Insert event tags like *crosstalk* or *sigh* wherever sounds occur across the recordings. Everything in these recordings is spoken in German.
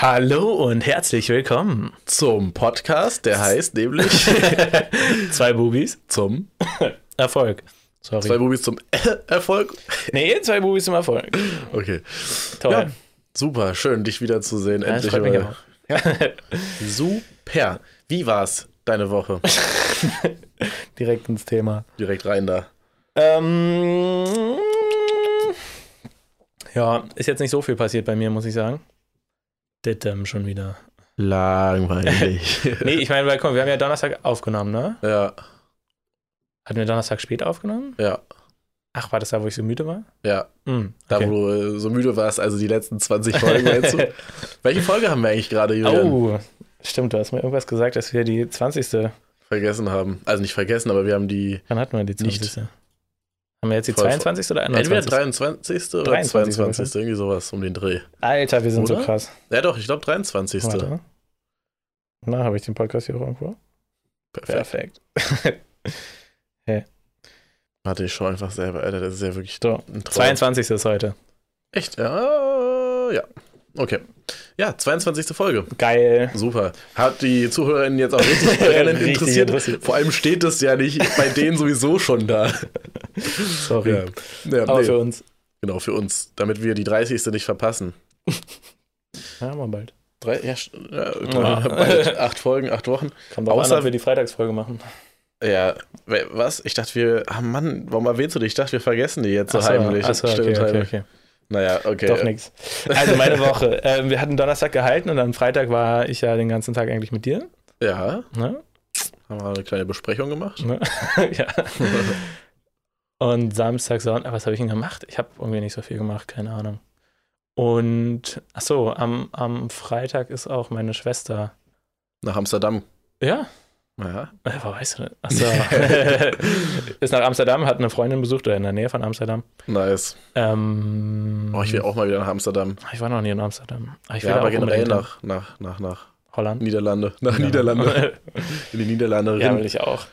Hallo und herzlich willkommen zum Podcast, der heißt nämlich *laughs* Zwei Bubis zum *laughs* Erfolg. Sorry. Zwei Bubis zum *laughs* Erfolg. nee, zwei Bubis zum Erfolg. Okay. Toll. Ja, super, schön, dich wiederzusehen. Ja, Endlich mal. auch. Super. Wie war's deine Woche? Direkt ins Thema. Direkt rein da. Ähm, ja, ist jetzt nicht so viel passiert bei mir, muss ich sagen. Dittem schon wieder. Langweilig. *laughs* Nee, ich meine, weil, komm, wir haben ja Donnerstag aufgenommen, ne? ja, Hatten wir Donnerstag spät aufgenommen? ja, Ach, war das da, wo ich so müde war? ja. Da, okay. wo du äh, so müde warst, also die letzten 20 Folgen, meinst du? *laughs* Welche Folge haben wir eigentlich gerade, Julian? Oh, stimmt, du hast mir irgendwas gesagt, dass wir die 20. Vergessen haben. Also nicht vergessen, aber wir haben die Wann hatten wir die 20. Nicht. Haben wir jetzt die Voll- 22. oder entweder 21. 23. oder 23. 22. Irgendwie sowas um den Dreh. Alter, wir sind so Oder? krass. Ja doch, ich glaube 23. Warte. Na, habe ich den Podcast hier auch irgendwo? Perfekt. Perfekt. *laughs* Warte, ich schaue einfach selber, Alter, das ist ja wirklich So, ein Traum. 22. ist heute. Echt? Ja, ja. Okay. Ja, 22. Folge. Geil. Super. Hat die ZuhörerInnen jetzt auch richtig *laughs* brennend interessiert? interessiert. Vor allem steht das ja nicht bei denen sowieso schon da. Sorry. Ja, ja Aber nee, für uns. genau, für uns. Damit wir die 30. nicht verpassen. *laughs* Ja, mal bald. Drei, ja, ja, Ja. *laughs* bald. acht Folgen, acht Wochen. Kommt auch Außer- an, wir die Freitagsfolge machen. Ja, was? Ich dachte, wir, ah Mann, warum erwähnst du die? Ich dachte, wir vergessen die jetzt so Achso, heimlich. achso, Still okay, okay, okay. Naja, okay. Doch nix. Also meine Woche. *laughs* ähm, wir hatten Donnerstag gehalten und am Freitag war ich ja den ganzen Tag eigentlich mit dir. Ja, Ne? haben wir eine kleine Besprechung gemacht. Ne? *laughs* ja. Und Samstag, Sonntag, was habe ich denn gemacht? Ich habe irgendwie nicht so viel gemacht, keine Ahnung. Und ach so, am, am Freitag ist auch meine Schwester. Nach Amsterdam. Ja, Ja. äh, wo weißt du das? Ach so. *laughs* ist nach Amsterdam, hat eine Freundin besucht oder in der Nähe von Amsterdam. Nice. Ähm, Oh, ich will auch mal wieder nach Amsterdam. ich war noch nie in Amsterdam. Aber ich will Ja, aber generell nach, nach, nach, nach. Holland. Niederlande. Nach Ja. Niederlande. *laughs* In die Niederlande. Ja, will ich auch.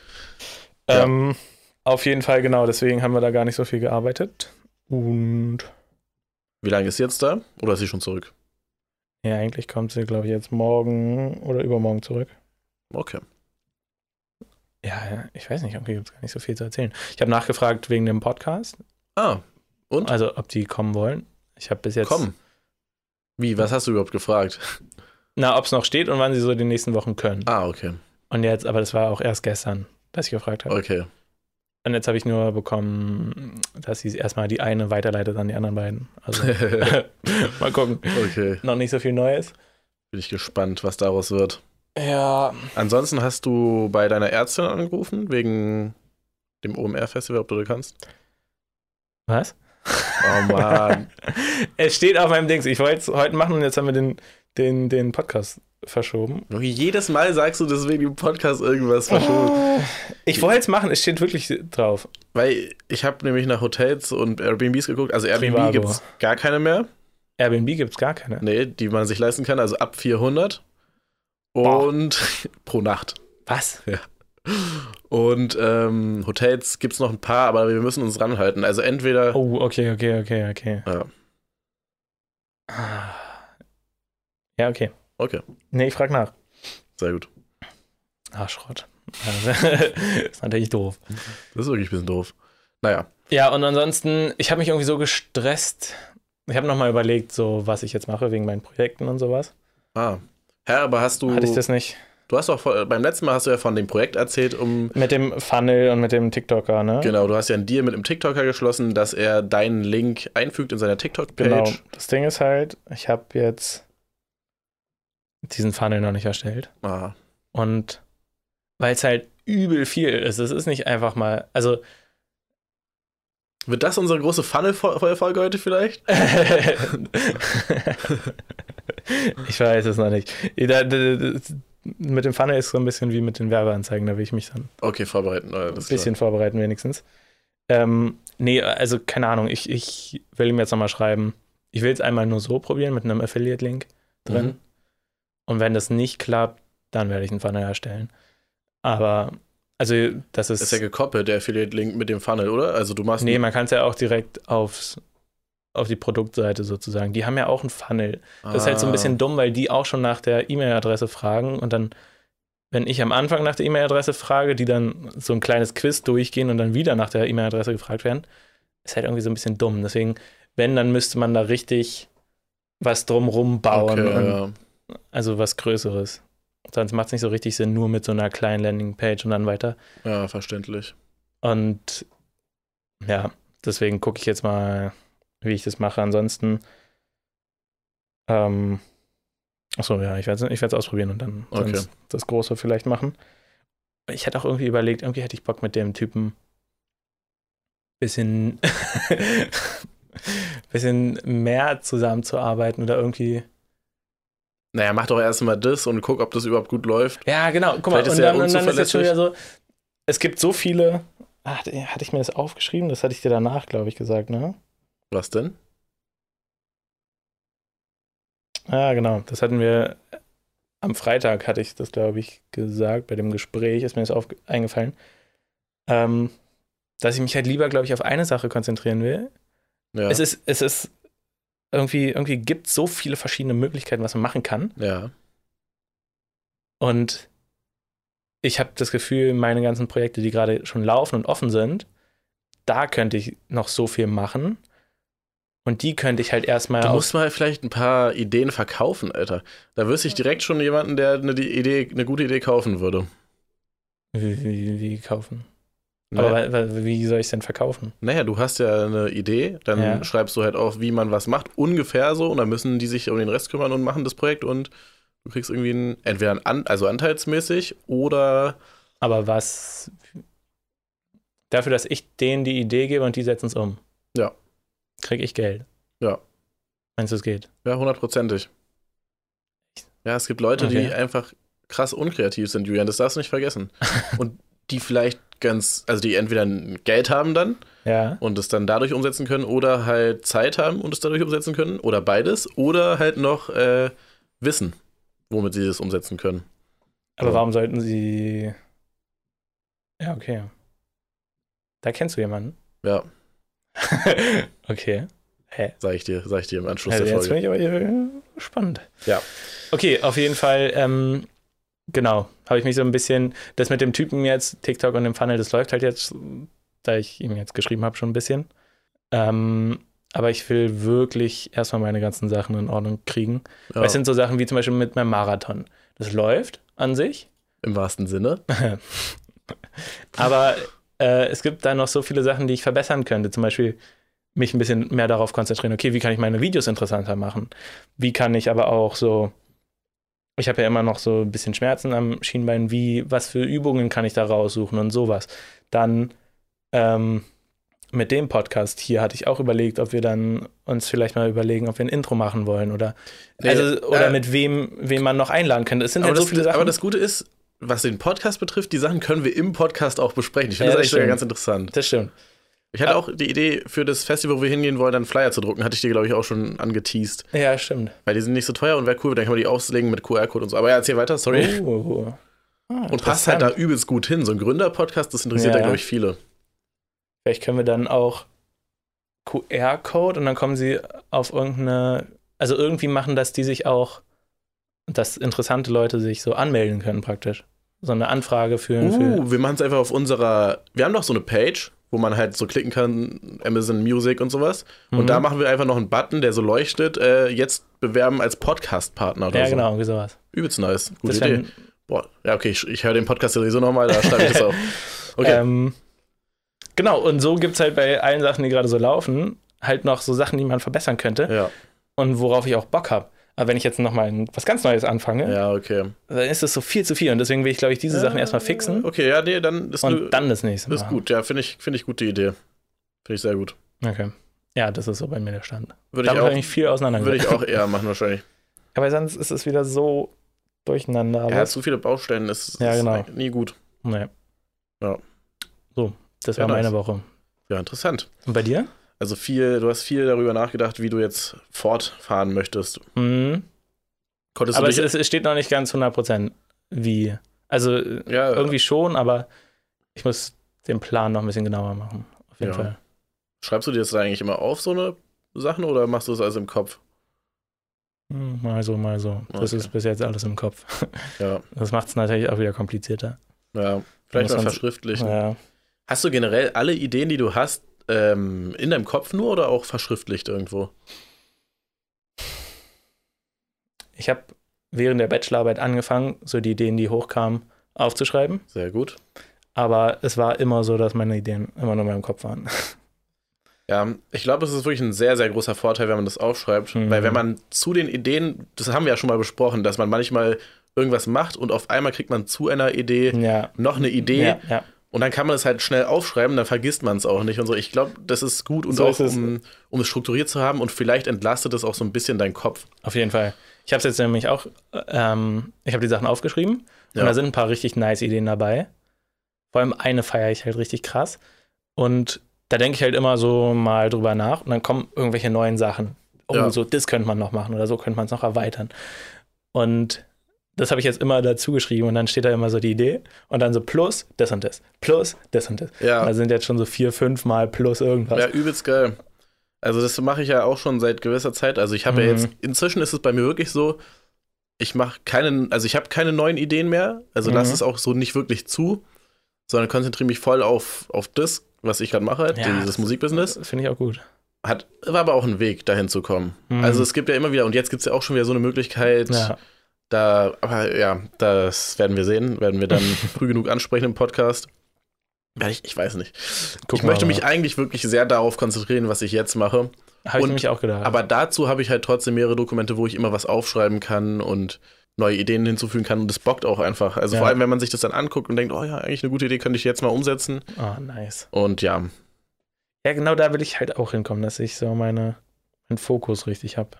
Ja. Ähm, auf jeden Fall, genau, deswegen haben wir da gar nicht so viel gearbeitet. Und Wie lange ist sie jetzt da? Oder ist sie schon zurück? ja, eigentlich kommt sie, glaube ich, jetzt morgen oder übermorgen zurück. Okay. Ja, ich weiß nicht, irgendwie gibt es gar nicht so viel zu erzählen. Ich habe nachgefragt wegen dem Podcast, Ah, und? also ob die kommen wollen. Ich habe bis jetzt. Komm. Wie, was hast du überhaupt gefragt? Na, ob es noch steht und wann sie so die nächsten Wochen können. Ah, okay. Und jetzt, aber das war auch erst gestern, dass ich gefragt habe. Okay. Und jetzt habe ich nur bekommen, dass sie erstmal die eine weiterleitet an die anderen beiden. Also *laughs* *laughs* mal gucken. okay. Noch nicht so viel Neues. Bin ich gespannt, was daraus wird. Ja, Ansonsten hast du bei deiner Ärztin angerufen, wegen dem OMR-Festival, ob du das kannst? was? Oh Mann. *laughs* es steht auf meinem Dings. Ich wollte es heute machen und jetzt haben wir den, den, den Podcast verschoben. Jedes Mal sagst du deswegen im Podcast irgendwas verschoben. Ich wollte es machen, es steht wirklich drauf. Weil ich habe nämlich nach Hotels und Airbnbs geguckt. Also Airbnb gibt es gar keine mehr. Airbnb gibt es gar keine. Nee, die man sich leisten kann. Also ab 400. Boah. Und *laughs* pro Nacht. Was? Und ähm, Hotels gibt es noch ein paar, aber wir müssen uns ranhalten. Also entweder. Oh, okay, okay, okay, okay. Ja, Ja, okay. okay, Nee, ich frage nach. sehr gut. Ah, Schrott. Also, *laughs* ist natürlich doof. Das ist wirklich ein bisschen doof. Naja, Ja, und ansonsten, ich habe mich irgendwie so gestresst. Ich habe nochmal überlegt, so was ich jetzt mache wegen meinen Projekten und sowas. ah. Herr, aber hast du. Hatte ich das nicht? Du hast doch beim letzten Mal hast du ja von dem Projekt erzählt, um. Mit dem Funnel und mit dem TikToker, ne? Genau, du hast ja einen Deal mit einem TikToker geschlossen, dass er deinen Link einfügt in seiner TikTok-Page. Genau. Das Ding ist halt, ich habe jetzt diesen Funnel noch nicht erstellt. Ah, Und weil es halt übel viel ist. Es ist nicht einfach mal, also Wird das unsere große Funnel-Folge heute vielleicht? *laughs* *laughs* *laughs* ich weiß es noch nicht. Mit dem Funnel ist so ein bisschen wie mit den Werbeanzeigen, da will ich mich dann Okay, vorbereiten. ein Das bisschen vorbereiten wenigstens. Ähm, nee, also keine Ahnung, ich, ich will ihm jetzt nochmal schreiben. Ich will es einmal nur so probieren mit einem Affiliate-Link drin. Mhm. Und wenn das nicht klappt, dann werde ich einen Funnel erstellen. Aber, also das ist. Ist ja gekoppelt, der Affiliate-Link mit dem Funnel, oder? Also du machst. nee, man kann es ja auch direkt aufs, auf die Produktseite sozusagen. Die haben ja auch einen Funnel. Das ist halt so ein Ah. bisschen dumm, weil die auch schon nach der E-Mail-Adresse fragen und dann, wenn ich am Anfang nach der E-Mail-Adresse frage, die dann so ein kleines Quiz durchgehen und dann wieder nach der E-Mail-Adresse gefragt werden, ist halt irgendwie so ein bisschen dumm. Deswegen, wenn, dann müsste man da richtig was drumrum bauen. Okay, ja. Also was Größeres. Sonst macht es nicht so richtig Sinn, nur mit so einer kleinen Landingpage und dann weiter. ja, verständlich. Und ja, deswegen gucke ich jetzt mal, wie ich das mache. Ansonsten, ähm, achso, ja, ich werde es ausprobieren und dann Okay. das Große vielleicht machen. Ich hätte auch irgendwie überlegt, irgendwie hätte ich Bock mit dem Typen bisschen, *laughs* bisschen mehr zusammenzuarbeiten oder irgendwie. Naja, mach doch erstmal das und guck, ob das überhaupt gut läuft. Ja, genau, guck mal, Vielleicht ist und dann, und dann ist jetzt schon wieder so, es gibt so viele, ach, hatte ich mir das aufgeschrieben? Das hatte ich dir danach, glaube ich, gesagt, ne? Was denn? Ja, genau. Das hatten wir am Freitag, hatte ich das, glaube ich, gesagt. Bei dem Gespräch ist mir das auf, eingefallen. Ähm, dass ich mich halt lieber, glaube ich, auf eine Sache konzentrieren will. Ja. Es ist, es ist irgendwie, irgendwie gibt so viele verschiedene Möglichkeiten, was man machen kann. ja. Und ich habe das Gefühl, meine ganzen Projekte, die gerade schon laufen und offen sind, da könnte ich noch so viel machen. Und die könnte ich halt erstmal Du musst mal vielleicht ein paar Ideen verkaufen, Alter. Da wüsste ich direkt schon jemanden, der eine Idee, eine gute Idee kaufen würde. wie, wie, wie kaufen. Naja, Aber wie soll ich es denn verkaufen? naja, du hast ja eine Idee, dann Ja. schreibst du halt auf, wie man was macht, ungefähr so, und dann müssen die sich um den Rest kümmern und machen das Projekt und du kriegst irgendwie ein, entweder ein An also anteilsmäßig oder Aber was dafür, dass ich denen die Idee gebe und die setzen es um. Ja. Krieg ich Geld. Ja. Meinst du, es geht? ja, hundertprozentig. Ja, es gibt Leute, die Okay. einfach krass unkreativ sind, Julian, das darfst du nicht vergessen. *laughs* und die vielleicht ganz, also die entweder Geld haben dann Ja. und es dann dadurch umsetzen können oder halt Zeit haben und es dadurch umsetzen können oder beides oder halt noch äh, Wissen, womit sie das umsetzen können. Aber warum sollten sie. Ja, okay. Da kennst du jemanden. Ja, *laughs* okay. Hä? sag ich dir, sag ich dir im Anschluss Also der jetzt Folge. bin ich aber spannend. Ja. Okay, auf jeden Fall, ähm, genau, habe ich mich so ein bisschen, das mit dem Typen jetzt, TikTok und dem Funnel, das läuft halt jetzt, da ich ihm jetzt geschrieben habe, schon ein bisschen. Ähm, aber ich will wirklich erstmal meine ganzen Sachen in Ordnung kriegen. Ja, Weil es sind so Sachen wie zum Beispiel mit meinem Marathon. Das läuft an sich, Im wahrsten Sinne. *laughs* *laughs* aber äh, es gibt da noch so viele Sachen, die ich verbessern könnte. Zum Beispiel mich ein bisschen mehr darauf konzentrieren, okay, wie kann ich meine Videos interessanter machen? Wie kann ich aber auch so, ich habe ja immer noch so ein bisschen Schmerzen am Schienbein, wie, was für Übungen kann ich da raussuchen und sowas. Dann ähm, mit dem Podcast hier hatte ich auch überlegt, ob wir dann uns vielleicht mal überlegen, ob wir ein Intro machen wollen oder, Nee, also, oder äh, mit wem, wem man noch einladen könnte. Es sind halt so das, viele Sachen. aber das Gute ist, was den Podcast betrifft, die Sachen können wir im Podcast auch besprechen. Ich finde Ja, das das stimmt. ganz interessant. das stimmt. Ich hatte Ah. auch die Idee, für das Festival, wo wir hingehen wollen, dann einen Flyer zu drucken. Hatte ich dir, glaube ich, auch schon angeteased. Ja, stimmt. Weil die sind nicht so teuer und wäre cool, dann kann man die auslegen mit QR-Code und so. Aber ja, erzähl weiter, sorry. Oh. Ah, und passt halt da übelst gut hin. So ein Gründer-Podcast, das interessiert Ja. da, glaube ich, viele. Vielleicht können wir dann auch QR-Code und dann kommen sie auf irgendeine, also irgendwie machen, dass die sich auch, dass interessante Leute sich so anmelden können praktisch. So eine Anfrage für, für Uh, wir machen es einfach auf unserer. Wir haben doch so eine Page, wo man halt so klicken kann, Amazon Music und sowas. Und Mhm. da machen wir einfach noch einen Button, der so leuchtet, äh, jetzt bewerben als Podcast-Partner oder Ja, so. genau, irgendwie sowas. Übelst nice. Gute Das Idee. Boah, ja, okay, ich, ich höre den Podcast ja sowieso nochmal, da schreibe ich das *laughs* auf. Okay. ähm, genau, und so gibt es halt bei allen Sachen, die gerade so laufen, halt noch so Sachen, die man verbessern könnte ja, und worauf ich auch Bock habe. Aber wenn ich jetzt nochmal was ganz Neues anfange, ja, okay. dann ist es so viel zu viel. Und deswegen will ich, glaube ich, diese Sachen erstmal fixen Okay, ja, nee, dann ist, und du, dann das nächste ist machen. gut. Ja, finde ich, finde ich gute Idee. Finde ich sehr gut. Okay. Ja, das ist so bei mir der Stand. Würde ich, Damit habe auch, ich viel auseinander würde ich auch *laughs* eher machen wahrscheinlich. Aber sonst ist es wieder so durcheinander. Ja, alles. zu viele Baustellen ist, Ja, ist genau. nie gut. nee. Ja. So, das Ja, war meine nice. Woche. Ja, interessant. Und bei dir? Also viel, du hast viel darüber nachgedacht, wie du jetzt fortfahren möchtest. Mhm. Konntest Aber es, es es steht noch nicht ganz 100% wie. Also ja, irgendwie schon, aber ich muss den Plan noch ein bisschen genauer machen. Auf jeden Ja. Fall. schreibst du dir das da eigentlich immer auf, so eine, Sachen oder machst du das alles im Kopf? Hm, Mal so, mal so. Das Okay. ist bis jetzt alles im Kopf. *laughs* Ja, Das macht es natürlich auch wieder komplizierter. ja. Vielleicht mal verschriftlichen. Ja. Hast du generell alle Ideen, die du hast, ähm, in deinem Kopf nur oder auch verschriftlicht irgendwo? Ich habe während der Bachelorarbeit angefangen, so die Ideen, die hochkamen, aufzuschreiben. Sehr gut. Aber es war immer so, dass meine Ideen immer nur in meinem Kopf waren. *laughs* Ja, ich glaube, es ist wirklich ein sehr, sehr großer Vorteil, wenn man das aufschreibt. Mhm. Weil wenn man zu den Ideen, das haben wir ja schon mal besprochen, dass man manchmal irgendwas macht und auf einmal kriegt man zu einer Idee Ja. noch eine Idee Ja, ja. Und dann kann man es halt schnell aufschreiben, dann vergisst man es auch nicht und so. Ich glaube, das ist gut und So auch, es. um, um es strukturiert zu haben und vielleicht entlastet es auch so ein bisschen deinen Kopf. Auf jeden Fall. Ich habe es jetzt nämlich auch, ähm, ich habe die Sachen aufgeschrieben Ja. und da sind ein paar richtig nice Ideen dabei. Vor allem eine feiere ich halt richtig krass. Und da denke ich halt immer so mal drüber nach und dann kommen irgendwelche neuen Sachen. Oh, Ja. so, das könnte man noch machen oder so könnte man es noch erweitern. Und das habe ich jetzt immer dazu geschrieben und dann steht da immer so die Idee und dann so plus das und das, plus das und das. Ja. Da sind jetzt schon so vier, fünf Mal plus irgendwas. Ja, übelst geil. Also das mache ich ja auch schon seit gewisser Zeit. Also ich habe ja Mhm. jetzt, inzwischen ist es bei mir wirklich so, ich mache keinen, also ich habe keine neuen Ideen mehr. Also Mhm. lasse es auch so nicht wirklich zu, sondern konzentriere mich voll auf, auf das, was ich gerade mache, halt, Ja, dieses Musikbusiness. Finde ich auch gut. Hat, war aber auch ein Weg, dahin zu kommen. Mhm. Also es gibt ja immer wieder, und jetzt gibt es ja auch schon wieder so eine Möglichkeit, Ja. Da, aber ja, das werden wir sehen, werden wir dann *laughs* früh genug ansprechen im Podcast. Ja, ich, ich weiß nicht. Gucken ich wir möchte mal. mich eigentlich wirklich sehr darauf konzentrieren, was ich jetzt mache. Habe ich nämlich auch gedacht. Aber dazu habe ich halt trotzdem mehrere Dokumente, wo ich immer was aufschreiben kann und neue Ideen hinzufügen kann und das bockt auch einfach. Also Ja. vor allem, wenn man sich das dann anguckt und denkt, oh ja, eigentlich eine gute Idee, könnte ich jetzt mal umsetzen. oh, nice. Und ja, Ja, genau da will ich halt auch hinkommen, dass ich so meine, meinen Fokus richtig habe.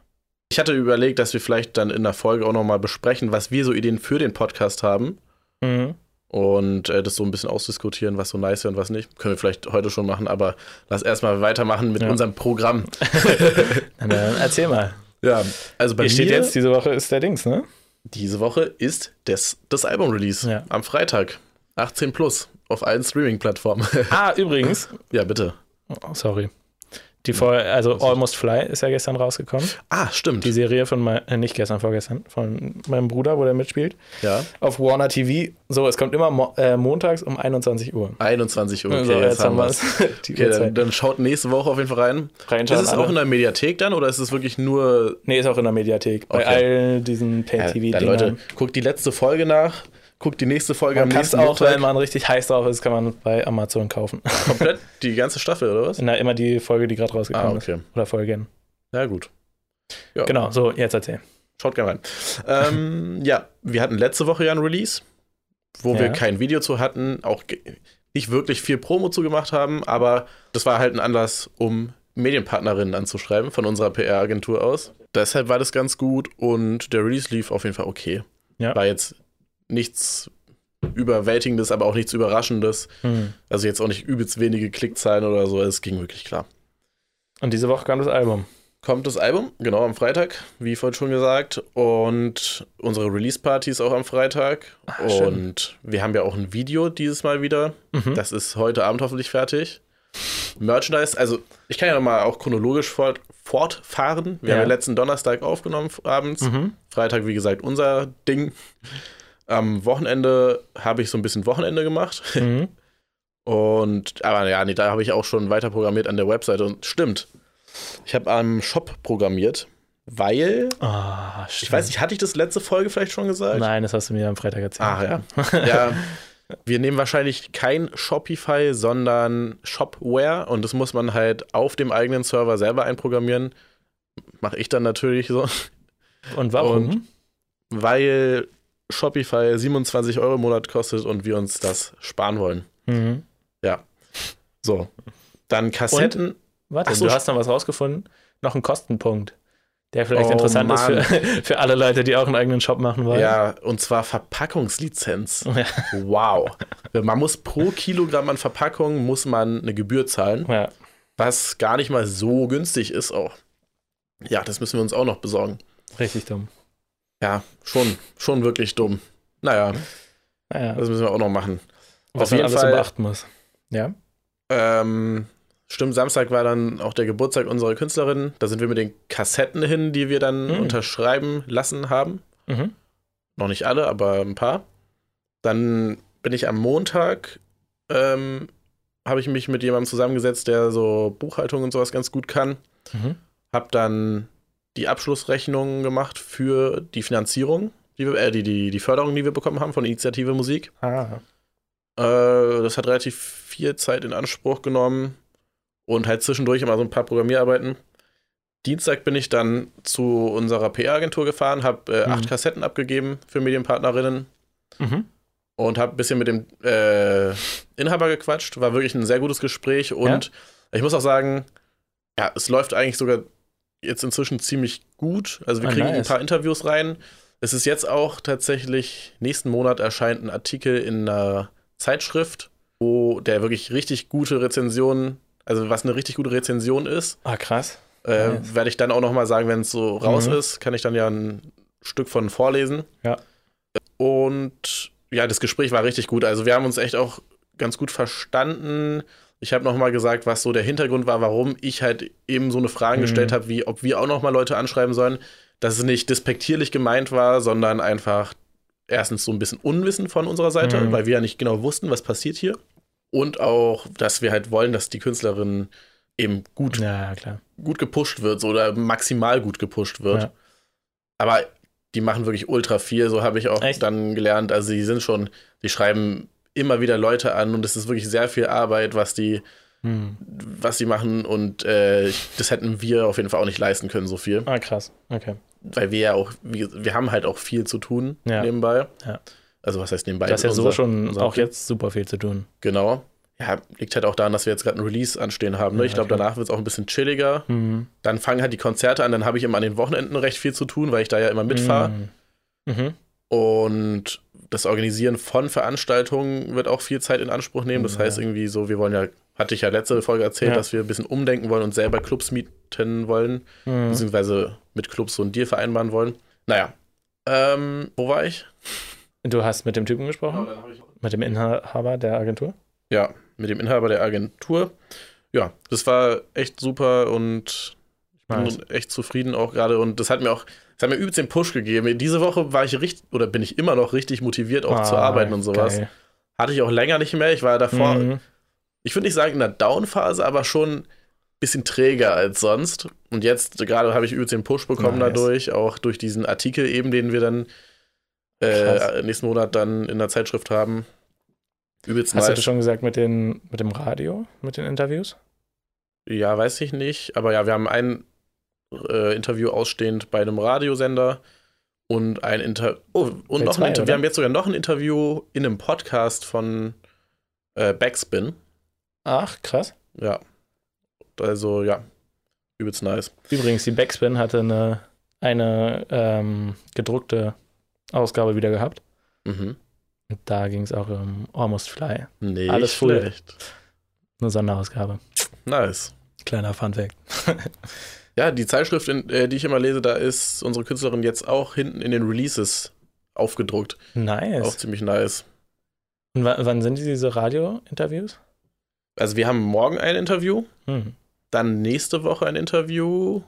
Ich hatte überlegt, dass wir vielleicht dann in der Folge auch nochmal besprechen, was wir so Ideen für den Podcast haben Mhm. und äh, das so ein bisschen ausdiskutieren, was so nice wäre und was nicht. Können wir vielleicht heute schon machen, aber lass erstmal weitermachen mit Ja. unserem Programm. *laughs* Dann, äh, erzähl mal. Ja, also bei Hier steht mir jetzt, diese Woche ist der Dings, ne? diese Woche ist das, das Album-Release Ja. am Freitag. 18 plus auf allen Streaming-Plattformen. Ah, übrigens. *laughs* ja, bitte. Oh, sorry. Die Folge, also Almost Fly ist ja gestern rausgekommen. Ah, stimmt. Die Serie von meinem, äh, nicht gestern, vorgestern, von meinem Bruder, wo der mitspielt. ja, Auf Warner TV. So, es kommt immer mo äh, montags um 21 Uhr. 21 Uhr. Okay, so, jetzt haben wir. *laughs* Die Okay, dann, dann schaut nächste Woche auf jeden Fall rein. Reinschauen Ist es auch alle. in der Mediathek dann oder ist es wirklich nur. Nee, ist auch in der Mediathek. Bei Okay. all diesen Ja, Pay-TV-Dingern. dann Leute, guckt die letzte Folge nach, guckt die nächste Folge man am nächsten auch, Montag. wenn man richtig heiß drauf ist, kann man bei Amazon kaufen. Komplett *laughs* die ganze Staffel, oder was? Na, immer die Folge, die gerade Ah, rausgekommen okay. ist. Oder Folgen. Ja, gut. Ja, Genau, so, jetzt erzähl. Schaut gerne rein. ähm, ja, wir hatten letzte Woche ja ein Release, wo wir Ja. kein Video zu hatten, auch nicht wirklich viel Promo zu gemacht haben, aber das war halt ein Anlass, um Medienpartnerinnen anzuschreiben von unserer PR-Agentur aus. Deshalb war das ganz gut und der Release lief auf jeden Fall okay. Ja. War jetzt nichts Überwältigendes, aber auch nichts Überraschendes. Hm. Also jetzt auch nicht übelst wenige Klickzahlen oder so. Es ging wirklich klar. Und diese Woche kam das Album. Kommt das Album, genau am Freitag, wie vorhin schon gesagt. Und unsere Release-Party ist auch am Freitag. Ah, schön. und wir haben ja auch ein Video dieses Mal wieder. Mhm. Das ist heute Abend hoffentlich fertig. Merchandise, also ich kann ja nochmal auch chronologisch fort, fortfahren. Wir Ja. haben ja letzten Donnerstag aufgenommen abends. Mhm. Freitag, wie gesagt, unser Ding. Am Wochenende habe ich so ein bisschen Wochenende gemacht. Mhm. *laughs* Und, aber ja, nee, da habe ich auch schon weiter programmiert an der Webseite. Und stimmt, ich habe am Shop programmiert, weil, Ah, ich weiß nicht, hatte ich das letzte Folge vielleicht schon gesagt? Nein, das hast du mir am Freitag erzählt. Ah, ja. *laughs* ja. Wir nehmen wahrscheinlich kein Shopify, sondern Shopware und das muss man halt auf dem eigenen Server selber einprogrammieren. Mache ich dann natürlich so, Und warum? Und- weil Shopify 27 Euro im Monat kostet und wir uns das sparen wollen. mhm. So. Dann Kassetten. Warte, Ach so, du hast noch was rausgefunden? Noch ein Kostenpunkt, der vielleicht Oh, interessant Mann. ist für, *laughs* für alle Leute, die auch einen eigenen Shop machen wollen. Ja, und zwar Verpackungslizenz. *laughs* Ja. Wow. Man muss pro Kilogramm an Verpackung muss man eine Gebühr zahlen, ja. was gar nicht mal so günstig ist auch. Ja, das müssen wir uns auch noch besorgen. Richtig dumm. Ja, schon, schon wirklich dumm. Naja, Naja, das müssen wir auch noch machen. was man alles Fall- beachten muss. Ja. Ähm, Stimmt, Samstag war dann auch der Geburtstag unserer Künstlerin. Da sind wir mit den Kassetten hin, die wir dann Mhm. unterschreiben lassen haben. Mhm. Noch nicht alle, aber ein paar. Dann bin ich am Montag, ähm, habe ich mich mit jemandem zusammengesetzt, der so Buchhaltung und sowas ganz gut kann. Mhm. Hab dann die Abschlussrechnung gemacht für die Finanzierung, die, wir, äh, die, die, die Förderung, die wir bekommen haben von Initiative Musik. Ah. Äh, das hat relativ viel Zeit in Anspruch genommen und halt zwischendurch immer so ein paar Programmierarbeiten. Dienstag bin ich dann zu unserer PR-Agentur gefahren, habe äh, Mhm. acht Kassetten abgegeben für Medienpartnerinnen Mhm. und habe ein bisschen mit dem äh, Inhaber gequatscht. War wirklich ein sehr gutes Gespräch und ich muss auch sagen, ja, es läuft eigentlich sogar jetzt inzwischen ziemlich gut. Also wir Ah, kriegen nice. ein paar Interviews rein. Es ist jetzt auch tatsächlich, nächsten Monat erscheint ein Artikel in einer Zeitschrift, wo der wirklich richtig gute Rezensionen, also was eine richtig gute Rezension ist, Ah, krass. äh, Nice. werde ich dann auch noch mal sagen, wenn es so raus Mhm. ist, kann ich dann ja ein Stück von vorlesen. Ja. Und ja, das Gespräch war richtig gut. Also wir haben uns echt auch ganz gut verstanden. Ich habe noch mal gesagt, was so der Hintergrund war, warum ich halt eben so eine Frage Mhm. gestellt habe, wie ob wir auch noch mal Leute anschreiben sollen, dass es nicht despektierlich gemeint war, sondern einfach erstens so ein bisschen Unwissen von unserer Seite, Mhm. weil wir ja nicht genau wussten, was passiert hier. Und auch, dass wir halt wollen, dass die Künstlerin eben gut Ja, gut gepusht wird so, oder maximal gut gepusht wird. Ja. Aber die machen wirklich ultra viel, so habe ich auch Echt? dann gelernt. Also die sind schon, die schreiben immer wieder Leute an und es ist wirklich sehr viel Arbeit, was die, Hm. was die machen und äh, das hätten wir auf jeden Fall auch nicht leisten können, so viel. Ah, krass. Okay. Weil wir ja auch, wir, wir haben halt auch viel zu tun Ja. nebenbei. Ja. Also was heißt nebenbei? Das ist ja so Unser- schon unser- auch jetzt super viel zu tun. Genau. Ja, liegt halt auch daran, dass wir jetzt gerade ein Release anstehen haben. Ne? Ja, ich glaube, danach wird es auch ein bisschen chilliger. Mhm. Dann fangen halt die Konzerte an, dann habe ich immer an den Wochenenden recht viel zu tun, weil ich da ja immer mitfahre. Mhm. Mhm. Und das Organisieren von Veranstaltungen wird auch viel Zeit in Anspruch nehmen. Das Ja. heißt irgendwie so, wir wollen ja, hatte ich ja letzte Folge erzählt, Ja. dass wir ein bisschen umdenken wollen und selber Clubs mieten wollen, Mhm. beziehungsweise mit Clubs so einen Deal vereinbaren wollen. Naja, ähm, wo war ich? Du hast mit dem Typen gesprochen? Mit dem Inhaber der Agentur? Ja, mit dem Inhaber der Agentur. Ja, das war echt super und ich bin echt zufrieden auch gerade und das hat mir auch, das hat mir übelst den Push gegeben. Diese Woche war ich richtig, oder bin ich immer noch richtig motiviert, auch zu Ah, arbeiten und sowas. geil. Hatte ich auch länger nicht mehr. Ich war davor, Mhm. ich würde nicht sagen in der Down-Phase, aber schon ein bisschen träger als sonst. Und jetzt gerade habe ich übelst den Push bekommen Nice. dadurch, auch durch diesen Artikel eben, den wir dann äh, nächsten Monat dann in der Zeitschrift haben. Übelst Hast du nice. das schon gesagt mit, den, mit dem Radio, mit den Interviews? Ja, weiß ich nicht. Aber ja, wir haben ein äh, Interview ausstehend bei einem Radiosender und ein Interview. Oh, und noch ein Interview. Wir haben jetzt sogar noch ein Interview in einem Podcast von äh, Backspin. Ach, krass. Ja. Also, ja. Übelst nice. Übrigens, die Backspin hatte eine, eine ähm, gedruckte Ausgabe wieder gehabt. Mhm. Und da ging es auch um Almost Fly. Nee, Alles full. schlecht. Eine Sonderausgabe. Nice. Kleiner Funfact. *laughs* Ja, die Zeitschrift, in, äh, die ich immer lese, da ist unsere Künstlerin jetzt auch hinten in den Releases aufgedruckt. Auch Nice. ziemlich nice. Und wa- wann sind diese Radio-Interviews? Also, wir haben morgen ein Interview, Hm. dann nächste Woche ein Interview.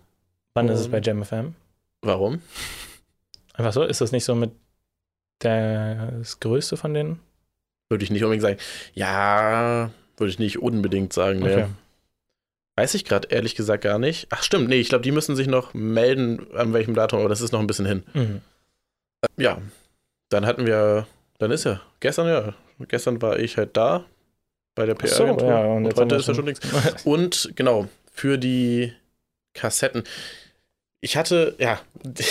Wann ist es bei JamFM? Warum? Einfach so? Ist das nicht so mit der, das größte von denen? Würde ich nicht unbedingt sagen. Ja, würde ich nicht unbedingt sagen. Nee. Okay. Weiß ich gerade ehrlich gesagt gar nicht. Ach stimmt, nee, ich glaube, die müssen sich noch melden, an welchem Datum, aber das ist noch ein bisschen hin. Mhm. Ja, dann hatten wir, dann ist ja, gestern ja, gestern war ich halt da bei der Ach so, ja, und und, heute ist ja schon- nichts. Und genau, für die Kassetten. Ich hatte, ja, *laughs* das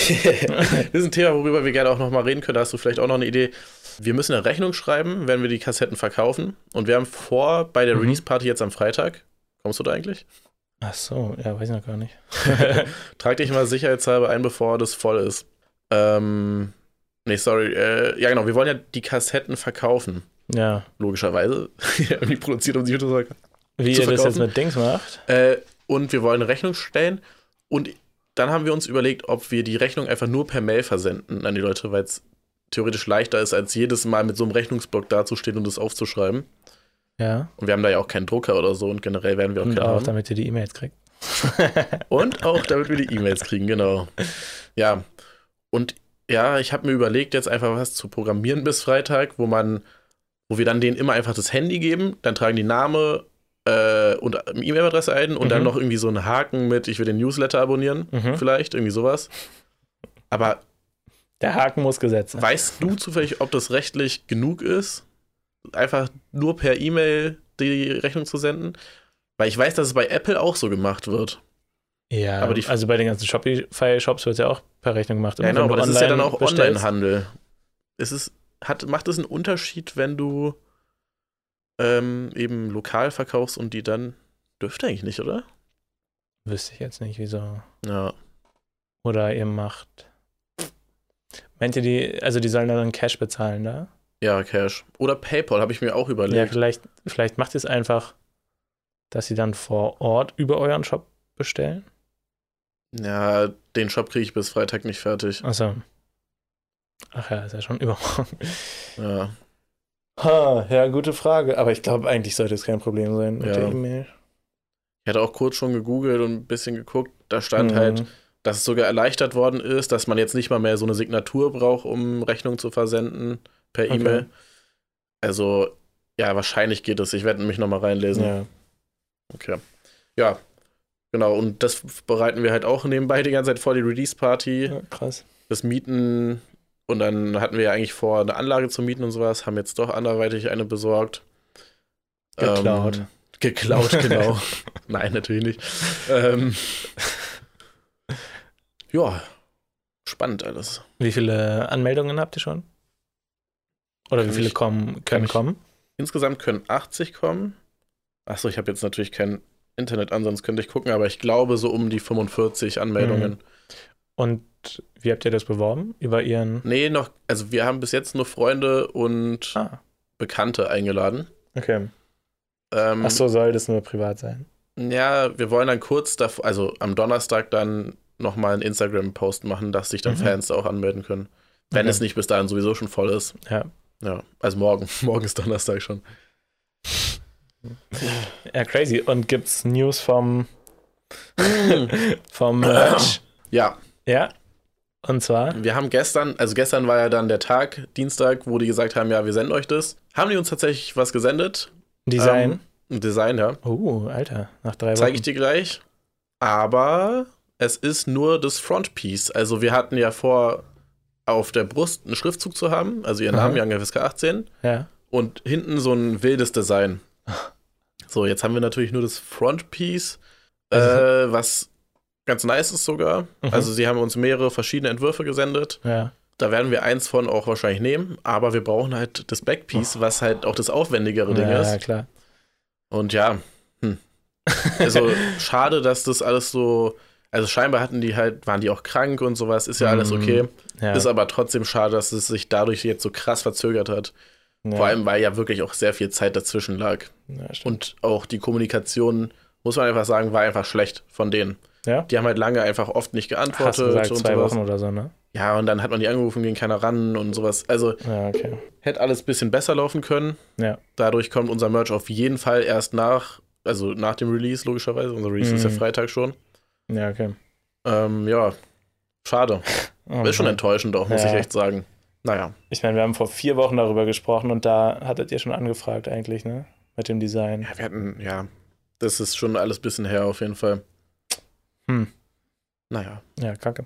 ist ein Thema, worüber wir gerne auch noch mal reden können. Da hast du vielleicht auch noch eine Idee. Wir müssen eine Rechnung schreiben, wenn wir die Kassetten verkaufen. Und wir haben vor, bei der Mhm. Release-Party jetzt am Freitag, kommst du da eigentlich? Ach so, ja, weiß ich noch gar nicht. *laughs* Trag dich mal sicherheitshalber ein, bevor das voll ist. Ähm, nee, sorry. Äh, ja, genau, wir wollen ja die Kassetten verkaufen. ja. Logischerweise. *laughs* Die produziert, um sie zu verkaufen. Wie Zu ihr das jetzt mit Dings macht? Äh, und wir wollen eine Rechnung stellen. Und dann haben wir uns überlegt, ob wir die Rechnung einfach nur per Mail versenden an die Leute, weil es theoretisch leichter ist, als jedes Mal mit so einem Rechnungsblock dazustehen und das aufzuschreiben. Ja. Und wir haben da ja auch keinen Drucker oder so und generell werden wir auch Und keinen auch, haben. damit ihr die E-Mails kriegt. *laughs* Und auch damit wir die E-Mails kriegen, genau. Ja. Und ja, ich habe mir überlegt, jetzt einfach was zu programmieren bis Freitag, wo man, wo wir dann denen immer einfach das Handy geben, dann tragen die Name äh, und E-Mail-Adresse ein und dann Mhm. noch irgendwie so einen Haken mit, ich will den Newsletter abonnieren, Mhm. vielleicht, irgendwie sowas. Aber Der Haken muss gesetzt sein. weißt du zufällig, ob das rechtlich genug ist, einfach nur per E-Mail die Rechnung zu senden? Weil ich weiß, dass es bei Apple auch so gemacht wird. Ja, Aber die- also bei den ganzen Shopify-Shops wird ja auch per Rechnung gemacht. Ja, genau, aber das ist ja dann auch Online-Handel. Ist es, hat, macht es einen Unterschied, wenn du ähm, eben lokal verkaufst und die dann. Dürfte eigentlich nicht, oder? Wüsste ich jetzt nicht, wieso. Ja. Oder ihr macht. Meint ihr die, also die sollen dann Cash bezahlen da? Ja, Cash. Oder PayPal, habe ich mir auch Ja, überlegt. vielleicht, vielleicht macht ihr es einfach, dass sie dann vor Ort über euren Shop bestellen. Ja, den Shop kriege ich bis Freitag nicht fertig. Achso. Ach ja, ist ja schon *laughs* übermorgen. Ja. Ha, ja, gute Frage. Aber ich glaube, eigentlich sollte es kein Problem sein mit Ja. der E-Mail. Ich hatte auch kurz schon gegoogelt und ein bisschen geguckt. Da stand halt, Mhm. dass es sogar erleichtert worden ist, dass man jetzt nicht mal mehr so eine Signatur braucht, um Rechnungen zu versenden per Okay. E-Mail. Also, ja, wahrscheinlich geht es. Ich werde mich nochmal reinlesen. Ja. Okay. Ja, genau. Und das bereiten wir halt auch nebenbei die ganze Zeit vor, die Release-Party, ja, krass. das Mieten. Und dann hatten wir ja eigentlich vor, eine Anlage zu mieten und sowas, haben jetzt doch anderweitig eine besorgt. Geklaut. Ähm, geklaut, genau. *laughs* Nein, natürlich nicht. Ähm, *laughs* ja, spannend alles. Wie viele Anmeldungen habt ihr schon? Oder wie viele ich- kommen, können kommen? Insgesamt können 80 kommen. Achso, ich habe jetzt natürlich kein Internet an, sonst könnte ich gucken, aber ich glaube so um die 45 Anmeldungen. Und wie habt ihr das beworben? Über ihren. Nee, noch, also wir haben bis jetzt nur Freunde und Ah, Bekannte eingeladen. okay. Ähm, Ach so, soll das nur privat sein? Ja, wir wollen dann kurz davor, also am Donnerstag dann nochmal einen Instagram-Post machen, dass sich dann Mhm. Fans auch anmelden können. Wenn Okay. es nicht bis dahin sowieso schon voll ist. Ja. Ja, also morgen. *laughs* Morgen ist Donnerstag schon. Ja, crazy. Und gibt's News vom, *laughs* vom Merch? Ja, ja. Und zwar? wir haben gestern, also gestern war ja dann der Tag, Dienstag, wo die gesagt haben, ja, wir senden euch das. Haben die uns tatsächlich was gesendet? Design. Ähm, ein Design, ja. oh, Alter. Nach drei Wochen. Zeige ich dir gleich. Aber es ist nur das Frontpiece. Also wir hatten ja vor, auf der Brust einen Schriftzug zu haben, also ihren. Namen, Young FSK 18, Ja. und hinten so ein wildes Design. *laughs* So, jetzt haben wir natürlich nur das Frontpiece, äh, was ganz nice ist sogar. Mhm. Also sie haben uns mehrere verschiedene Entwürfe gesendet. Ja. Da werden wir eins von auch wahrscheinlich nehmen, aber wir brauchen halt das Backpiece, was halt auch das aufwendigere Ding ja, ist. klar. Und ja, hm. also *laughs* schade, dass das alles so, also scheinbar hatten die halt, waren die auch krank und sowas, ist ja alles Mhm. okay. Ja. Ist aber trotzdem schade, dass es sich dadurch jetzt so krass verzögert hat. ja. Vor allem, weil ja wirklich auch sehr viel Zeit dazwischen lag. Ja. Und auch die Kommunikation, muss man einfach sagen, war einfach schlecht von denen. Ja? Die haben halt lange einfach oft nicht Hast geantwortet du gesagt, und zwei sowas. Wochen oder so, ne? Ja, und dann hat man die angerufen, ging keiner ran und sowas. Also Ja, okay. hätte alles ein bisschen besser laufen können. Ja. Dadurch kommt unser Merch auf jeden Fall erst nach, also nach dem Release, logischerweise. Unser Release ist ja Mhm. Freitag schon. Ja, okay. Ähm, ja, schade. *laughs* Oh, ist schon enttäuschend auch, muss Ja. ich echt sagen. Naja, Ich meine, wir haben vor vier Wochen darüber gesprochen und da hattet ihr schon angefragt eigentlich, ne? Mit dem Design. ja, wir hatten, ja, das ist schon alles ein bisschen her auf jeden Fall. Hm. Naja. Ja, kacke.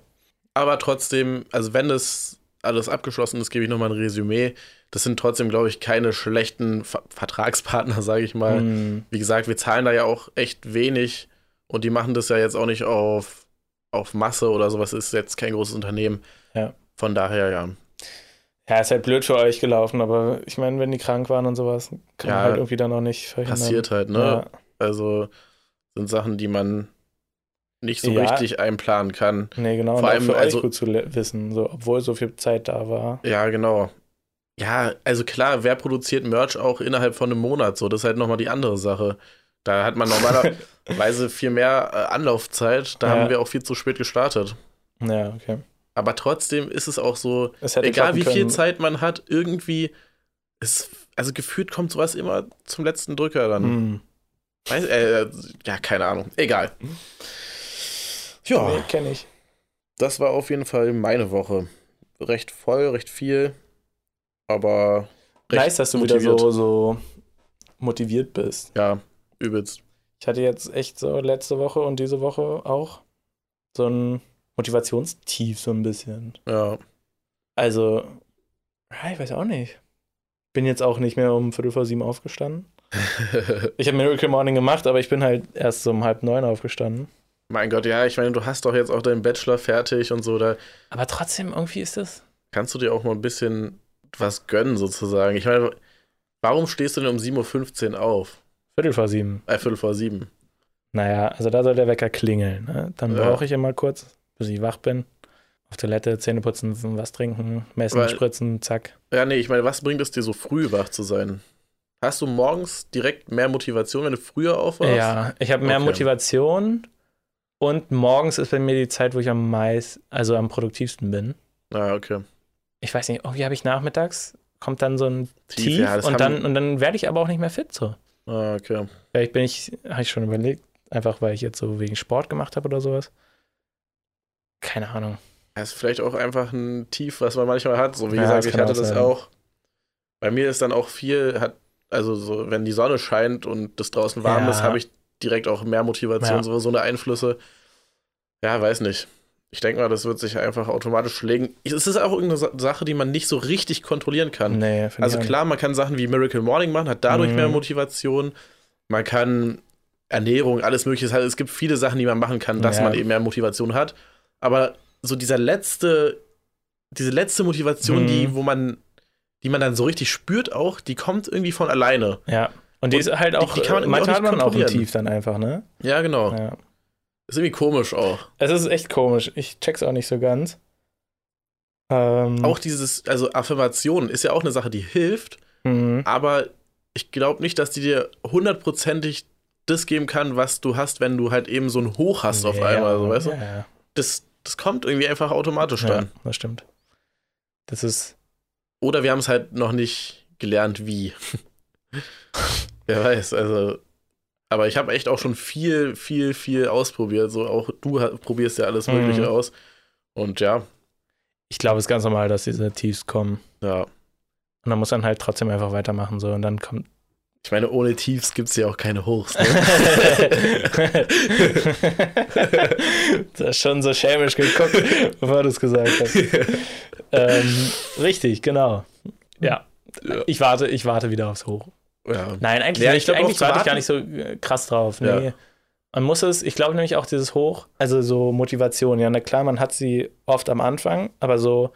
Aber trotzdem, also wenn das alles abgeschlossen ist, gebe ich nochmal ein Resümee. Das sind trotzdem, glaube ich, keine schlechten Ver Vertragspartner, *laughs* sage ich mal. Hm, Wie gesagt, wir zahlen da ja auch echt wenig und die machen das ja jetzt auch nicht auf, auf Masse oder sowas. Ist jetzt kein großes Unternehmen. Ja. Von daher, ja. Ja, ist halt blöd für euch gelaufen, aber ich meine, wenn die krank waren und sowas, kann Ja, man halt irgendwie dann auch nicht verhindern. Passiert halt, ne? Ja, Also sind Sachen, die man nicht so Ja. richtig einplanen kann. nee, genau. Vor allem, für also- euch gut zu wissen, so, obwohl so viel Zeit da war. Ja, genau. Ja, also klar, wer produziert Merch auch innerhalb von einem Monat? So, das ist halt nochmal die andere Sache. Da hat man *laughs* normalerweise viel mehr äh, Anlaufzeit. Da Ja. haben wir auch viel zu spät gestartet. Ja, okay. Aber trotzdem ist es auch so, egal wie viel können. Zeit man hat, irgendwie, es also gefühlt kommt sowas immer zum letzten Drücker dann. Hm. Weiß, äh, ja, keine Ahnung. Egal. Ja, Nee, kenn ich. das war auf jeden Fall meine Woche. Recht voll, recht viel, aber recht Nice, dass du motiviert. wieder so, so motiviert bist. Ja, übelst. Ich hatte jetzt echt so letzte Woche und diese Woche auch so ein Motivationstief so ein bisschen. Ja. Also, ich weiß auch nicht. Bin jetzt auch nicht mehr um Viertel vor sieben aufgestanden. *laughs* Ich habe Miracle Morning gemacht, aber ich bin halt erst so um halb neun aufgestanden. mein Gott, ja, ich meine, du hast doch jetzt auch deinen Bachelor fertig und so, da Aber trotzdem, irgendwie ist das. kannst du dir auch mal ein bisschen was gönnen, sozusagen. Ich meine, warum stehst du denn um 7.15 Uhr auf? Viertel vor sieben. Äh, Viertel vor sieben. Naja, also da soll der Wecker klingeln. Ne? Dann Ja. brauche ich immer kurz, bis ich wach bin. Auf Toilette, Zähne putzen, was trinken, messen, Weil- spritzen, zack. Ja, nee, ich meine, was bringt es dir so früh wach zu sein? Hast du morgens direkt mehr Motivation, wenn du früher aufwachst? Ja, ich habe mehr Okay. Motivation und morgens ist bei mir die Zeit, wo ich am meisten, also am produktivsten bin. Ah, okay. Ich weiß nicht, irgendwie habe ich nachmittags, kommt dann so ein Tief, Tief, ja, und, haben- dann, und dann werde ich aber auch nicht mehr fit so. Ah, okay. Vielleicht bin ich, habe ich schon überlegt, einfach weil ich jetzt so wegen Sport gemacht habe oder sowas. Keine Ahnung. Das ist vielleicht auch einfach ein Tief, was man manchmal hat. So wie Ja, gesagt, ich hatte auch das auch. Bei mir ist dann auch viel, hat, also so, wenn die Sonne scheint und das draußen warm Ja. ist, habe ich direkt auch mehr Motivation, Ja. so, so eine Einflüsse. Ja, weiß nicht. Ich denke mal, das wird sich einfach automatisch legen. Es ist auch irgendeine Sa- Sache, die man nicht so richtig kontrollieren kann. Nee, Also klar, man kann Sachen wie Miracle Morning machen, hat dadurch Mhm. mehr Motivation. Man kann Ernährung, alles mögliche. Es gibt viele Sachen, die man machen kann, dass Ja. man eben mehr Motivation hat. Aber so dieser letzte, diese letzte Motivation, Mhm. die, wo man, die man dann so richtig spürt auch, die kommt irgendwie von alleine. Ja. Und die Und ist halt die- auch, die kann man irgendwie manchmal auch hat man auch ein. Tief dann einfach, ne? Ja, genau. Ja. Ist irgendwie komisch auch. Es ist echt komisch. Ich check's auch nicht so ganz. Ähm, Auch dieses, also Affirmation ist ja auch eine Sache, die hilft, mhm. aber ich glaube nicht, dass die dir hundertprozentig das geben kann, was du hast, wenn du halt eben so ein Hoch hast auf Ja, einmal, so, weißt du? ja, ja. Das, das kommt irgendwie einfach automatisch dann. das stimmt. Das ist, Oder wir haben es halt noch nicht gelernt, wie. *laughs* Wer weiß, also. Aber ich habe echt auch schon viel, viel, viel ausprobiert. So auch du probierst ja alles Mögliche Mhm. aus. Und ja, ich glaube, es ist ganz normal, dass diese Tiefs kommen. ja. Und dann muss man halt trotzdem einfach weitermachen. So. Und dann kommt. Ich meine, ohne Tiefs gibt es ja auch keine Hochs. Ne? *laughs* du hast schon so schämisch geguckt, bevor du es gesagt hast. *laughs* ähm, richtig, genau. Ja. Ja. Ich warte, ich warte wieder aufs Hoch. Ja. Nein, eigentlich, Ja, ich glaub, eigentlich warte ich gar nicht so äh, krass drauf. Nee. Ja. Man muss es, ich glaube nämlich auch dieses Hoch, also so Motivation, ja, na klar, man hat sie oft am Anfang, aber so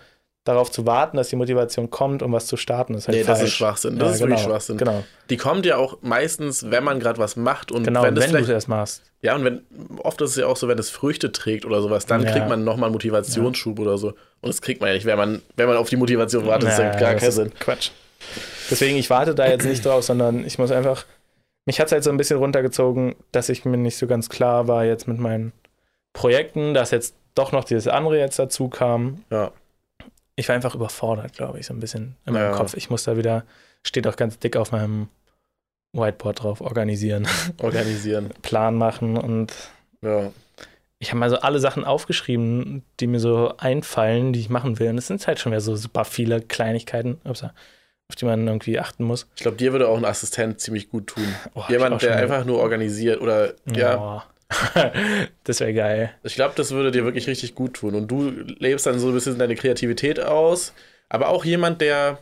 darauf zu warten, dass die Motivation kommt, um was zu starten, ist halt Nee, falsch. das ist Schwachsinn. Das Ja, ist genau, wirklich Schwachsinn. Genau, Die kommt ja auch meistens, wenn man gerade was macht und genau wenn das wenn du erst machst. ja, und wenn, oft ist es ja auch so, wenn es Früchte trägt oder sowas, dann Ja. kriegt man nochmal einen Motivationsschub oder so. Und das kriegt man ja nicht, wenn man, wenn man auf die Motivation wartet, das Ja, gar das keinen Sinn. Quatsch. Deswegen, ich warte da jetzt nicht drauf, sondern ich muss einfach, mich hat es halt so ein bisschen runtergezogen, dass ich mir nicht so ganz klar war jetzt mit meinen Projekten, dass jetzt doch noch dieses andere jetzt dazu kam. Ja. Ich war einfach überfordert, glaube ich, so ein bisschen in Ja. meinem Kopf. Ich muss da wieder, steht auch ganz dick auf meinem Whiteboard drauf, organisieren, *laughs* Organisieren. Plan machen und Ja. ich habe mal so alle Sachen aufgeschrieben, die mir so einfallen, die ich machen will. Und es sind halt schon wieder so super viele Kleinigkeiten, upsa, auf die man irgendwie achten muss. Ich glaube, dir würde auch ein Assistent ziemlich gut tun. Oh, Jemand, der einfach nur organisiert oder ja, Oh. *laughs* das wäre geil. ich glaube, das würde dir wirklich richtig gut tun. Und du lebst dann so ein bisschen deine Kreativität aus, aber auch jemand, der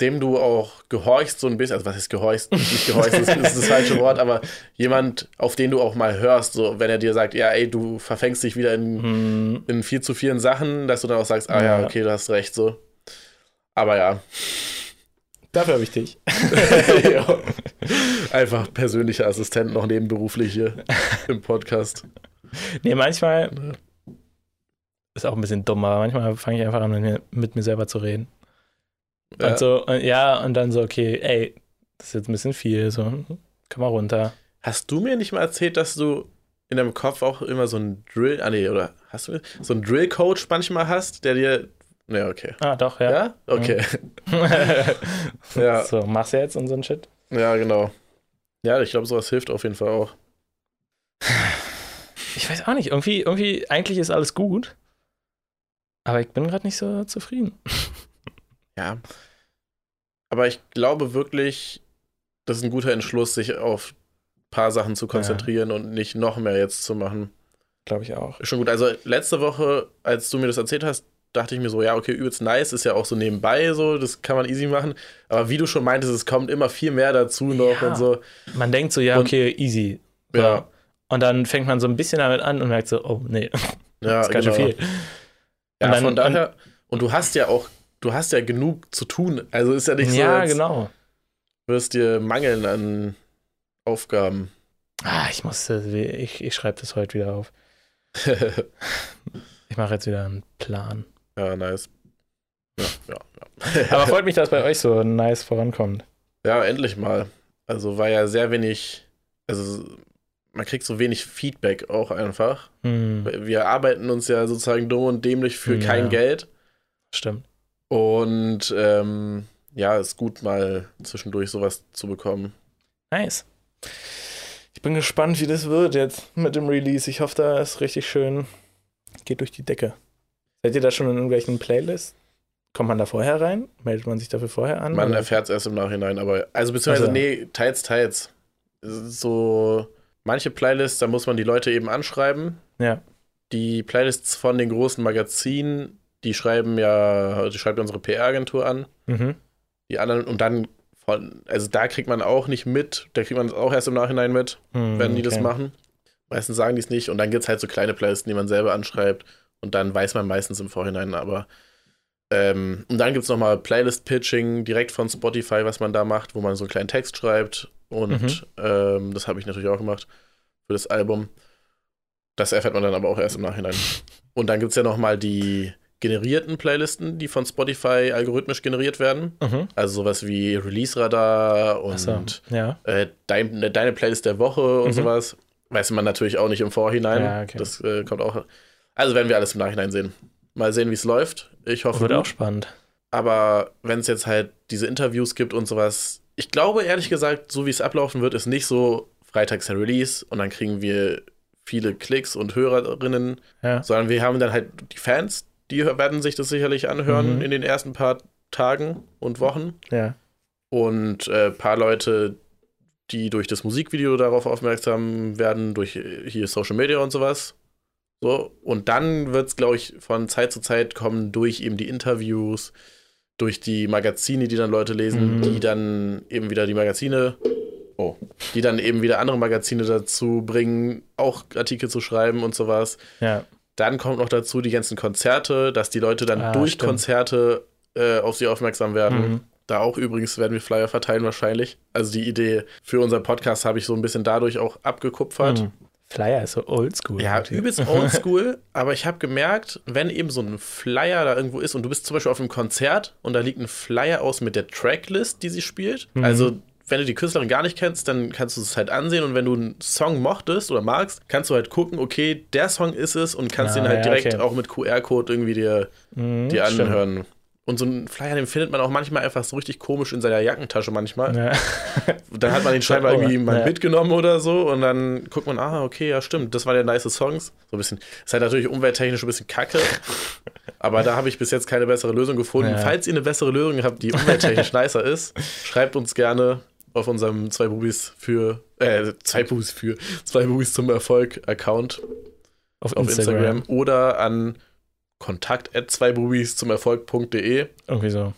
dem du auch gehorchst, so ein bisschen, also was ist gehorchst? *laughs* Nicht gehorchst, das ist das falsche Wort, aber jemand, auf den du auch mal hörst, so wenn er dir sagt, ja, ey, du verfängst dich wieder in, Hm, in viel zu vielen Sachen, dass du dann auch sagst, ah ja, Ja. okay, du hast recht, so. Aber ja, dafür habe ich dich. *laughs* Einfach persönlicher Assistent noch nebenberuflich hier im Podcast. Nee, manchmal ist auch ein bisschen dumm, aber manchmal fange ich einfach an, mit mir, mit mir selber zu reden. Ja. Und so, und ja, und dann so, okay, ey, das ist jetzt ein bisschen viel, so, komm mal runter. Hast du mir nicht mal erzählt, dass du in deinem Kopf auch immer so einen Drill, ah nee, oder hast du so einen Drill-Coach manchmal hast, der dir Ja, okay. Ah, doch, ja. Ja? Okay. *laughs* ja. So, machst du jetzt ein Shit? ja, genau. Ja, ich glaube, sowas hilft auf jeden Fall auch. Ich weiß auch nicht. Irgendwie, irgendwie, eigentlich ist alles gut. Aber ich bin gerade nicht so zufrieden. *laughs* Ja. Aber ich glaube wirklich, das ist ein guter Entschluss, sich auf ein paar Sachen zu konzentrieren und nicht noch mehr jetzt zu machen. Glaube ich auch. Schon gut. Also letzte Woche, als du mir das erzählt hast, dachte ich mir so, ja, okay, übelst nice, ist ja auch so nebenbei so, das kann man easy machen. Aber wie du schon meintest, es kommt immer viel mehr dazu noch Ja. und so. Man denkt so, ja, Und- okay, easy. So. Ja. Und dann fängt man so ein bisschen damit an und merkt so, oh, nee, *laughs* Ja, das ist ganz schön genau. viel. Ja, Und dann- von daher, und du hast ja auch, du hast ja genug zu tun. Also ist ja nicht so, ja, genau. wirst dir mangeln an Aufgaben. Ah, ich muss, das- ich, ich schreibe das heute wieder auf. *laughs* Ich mache jetzt wieder einen Plan. Ja, nice. Ja, ja, ja. Aber freut *laughs* mich, dass bei euch so nice vorankommt. Ja, endlich mal. Also war ja sehr wenig, also man kriegt so wenig Feedback auch einfach. Hm, Wir arbeiten uns ja sozusagen dumm und dämlich für Ja. kein Geld. stimmt. Und ähm, ja, ist gut mal zwischendurch sowas zu bekommen. Nice. Ich bin gespannt, wie das wird jetzt mit dem Release. Ich hoffe, da ist richtig schön. Geht durch die Decke. Seid ihr da schon in irgendwelchen Playlists? Kommt man da vorher rein? Meldet man sich dafür vorher an? Man erfährt es erst im Nachhinein, aber also beziehungsweise, Also. nee, teils, teils. So manche Playlists, da muss man die Leute eben anschreiben. Ja. Die Playlists von den großen Magazinen, die schreiben ja, die schreibt unsere PR-Agentur an. Mhm. Die anderen und dann von, also da kriegt man auch nicht mit, da kriegt man es auch erst im Nachhinein mit, Hm, wenn die das okay. machen. Meistens sagen die es nicht und dann gibt es halt so kleine Playlisten, die man selber anschreibt und dann weiß man meistens im Vorhinein, aber ähm, und dann gibt es nochmal Playlist-Pitching direkt von Spotify, was man da macht, wo man so einen kleinen Text schreibt und Mhm. ähm, das habe ich natürlich auch gemacht für das Album. Das erfährt man dann aber auch erst im Nachhinein. *laughs* Und dann gibt es ja nochmal die generierten Playlisten, die von Spotify algorithmisch generiert werden. Mhm. Also sowas wie Release-Radar und Achso, ja. äh, dein, deine Playlist der Woche und Mhm. sowas. Weiß man natürlich auch nicht im Vorhinein. Ja, okay. Das äh, kommt auch. Also werden wir alles im Nachhinein sehen. Mal sehen, wie es läuft. Ich hoffe, Wird gut. auch spannend. aber wenn es jetzt halt diese Interviews gibt und sowas, ich glaube ehrlich gesagt, so wie es ablaufen wird, ist nicht so freitags der Release und dann kriegen wir viele Klicks und Hörerinnen, Ja. sondern wir haben dann halt die Fans, die werden sich das sicherlich anhören Mhm. in den ersten paar Tagen und Wochen Ja. und ein äh, paar Leute, die durch das Musikvideo darauf aufmerksam werden, durch äh, hier Social Media und sowas. So, und dann wird es, glaube ich, von Zeit zu Zeit kommen durch eben die Interviews, durch die Magazine, die dann Leute lesen, Mhm. die dann eben wieder die Magazine, oh, die dann eben wieder andere Magazine dazu bringen, auch Artikel zu schreiben und sowas. Ja. Dann kommt noch dazu die ganzen Konzerte, dass die Leute dann Ah, durch stimmt. Konzerte äh, auf sie aufmerksam werden. Mhm. Da auch übrigens werden wir Flyer verteilen wahrscheinlich. Also die Idee für unseren Podcast habe ich so ein bisschen dadurch auch abgekupfert. Mhm. Flyer ist so oldschool. Ja, übelst oldschool, *laughs* aber ich habe gemerkt, wenn eben so ein Flyer da irgendwo ist und du bist zum Beispiel auf einem Konzert und da liegt ein Flyer aus mit der Tracklist, die sie spielt. Mhm. Also, wenn du die Künstlerin gar nicht kennst, dann kannst du es halt ansehen und wenn du einen Song mochtest oder magst, kannst du halt gucken, okay, der Song ist es und kannst Ah, den halt ja, direkt okay. auch mit QR-Code irgendwie dir, Mhm, dir stimmt. Und so einen Flyer, den findet man auch manchmal einfach so richtig komisch in seiner Jackentasche manchmal. Ja. *laughs* Dann hat man den scheinbar Oh, irgendwie mal ja. mitgenommen oder so und dann guckt man, ah, okay, ja, stimmt, das war der nice Songs. So ein bisschen, ist halt natürlich umwelttechnisch ein bisschen kacke, *laughs* aber da habe ich bis jetzt keine bessere Lösung gefunden. Ja. Falls ihr eine bessere Lösung habt, die umwelttechnisch *laughs* nicer ist, schreibt uns gerne auf unserem zwei Bubis für, äh, zwei Bubis für, zwei Bubis zum Erfolg Account Auf, auf Instagram. Instagram, oder an kontakt at zwei Bubis zum Erfolg.de Irgendwie so.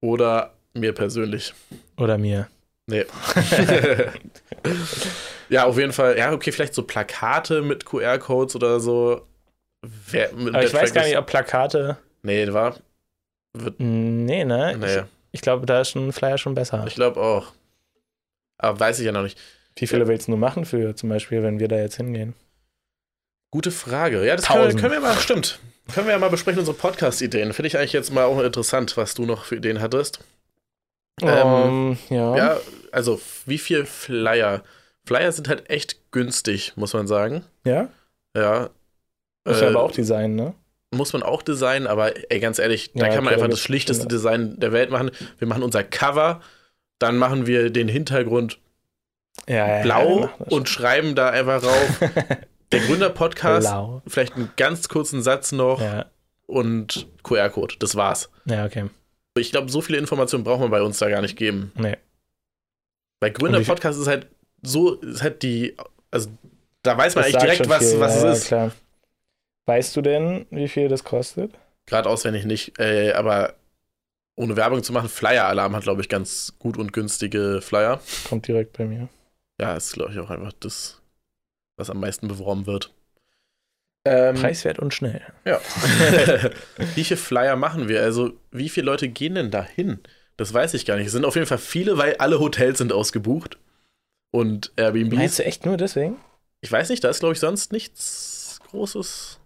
oder mir persönlich. Oder mir. Nee. *laughs* ja, auf jeden Fall. Ja, okay, vielleicht so Plakate mit QR-Codes oder so. Wer, Aber ich weiß gar nicht, ob Plakate. Nee, war. Wird, Nee, ne? nee, Ich, ich glaube, da ist ein Flyer schon besser. ich glaube auch. Aber weiß ich ja noch nicht. Wie viele willst du nur machen für zum Beispiel, wenn wir da jetzt hingehen? Gute Frage. Ja, das können können wir mal, stimmt. Können wir ja mal besprechen, unsere Podcast-Ideen. Finde ich eigentlich jetzt mal auch interessant, was du noch für Ideen hattest. Ähm, Ähm, ja. Ja, also wie viel Flyer? Flyer sind halt echt günstig, muss man sagen. Ja? Ja. Muss ja Äh, aber auch Design, ne? muss man auch designen, aber ey, ganz ehrlich, da Ja, kann man einfach da das schlichteste Kinder. Design der Welt machen. Wir machen unser Cover, dann machen wir den Hintergrund Ja, ja, ja, blau und schreiben da einfach rauf. *laughs* Der Gründer-Podcast, vielleicht einen ganz kurzen Satz noch Ja, und QR-Code. Das war's. ja, okay. Ich glaube, so viele Informationen braucht man bei uns da gar nicht geben. Nee. Bei Gründer-Podcast ist halt so, ist halt die, also da weiß man eigentlich direkt, was, viel, was ja, es ist. Klar. Weißt du denn, wie viel das kostet? Gerade auswendig nicht, äh, aber ohne Werbung zu machen, Flyer-Alarm hat, glaube ich, ganz gut und günstige Flyer. Kommt direkt bei mir. Ja, ist, glaube ich, auch einfach das, was am meisten beworben wird. Ähm, Preiswert und schnell. Ja. *laughs* *laughs* wie viele Flyer machen wir? Also, wie viele Leute gehen denn da hin? Das weiß ich gar nicht. Es sind auf jeden Fall viele, weil alle Hotels sind ausgebucht. Und Airbnb. Meinst du echt nur deswegen? Ich weiß nicht, da ist, glaube ich, sonst nichts Großes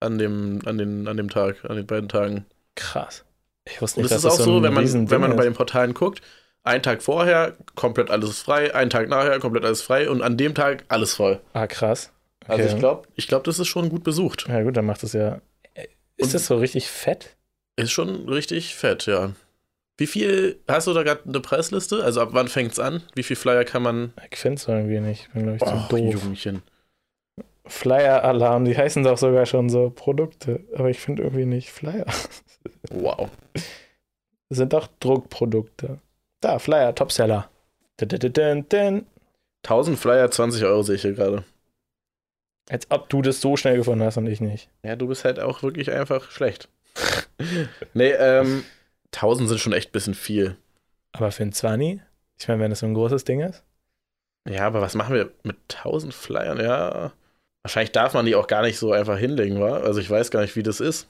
an dem, an, den, an dem Tag, an den beiden Tagen. Krass. Ich wusste Und nicht, es dass ist auch das so, ein wenn man, wenn man bei den Portalen guckt, einen Tag vorher komplett alles frei, einen Tag nachher komplett alles frei und an dem Tag alles voll. Ah, krass. Also Okay. ich glaube, ich glaub, das ist schon gut besucht. Ja, gut, dann macht es ja. Ist Und- das so richtig fett? Ist schon richtig fett, ja. Wie viel, hast du da gerade eine Preisliste? Also ab wann fängt's an? Wie viel Flyer kann man? Ich finde es irgendwie nicht. Ich bin, glaube ich, zu Och, doof. Jungchen. Flyer-Alarm, die heißen doch sogar schon so Produkte. Aber ich finde irgendwie nicht Flyer. Wow. Das sind doch Druckprodukte. Da, Flyer, Topseller. Dun, dun, dun, dun. 1000 Flyer, 20 Euro sehe ich hier gerade. Als ob du das so schnell gefunden hast und ich nicht. Ja, du bist halt auch wirklich einfach schlecht. *laughs* nee, ähm, 1000 sind schon echt ein bisschen viel. Aber für ein 20? Ich meine, wenn das so ein großes Ding ist. Ja, aber was machen wir mit 1000 Flyern? Ja, wahrscheinlich darf man die auch gar nicht so einfach hinlegen, wa? Also ich weiß gar nicht, wie das ist.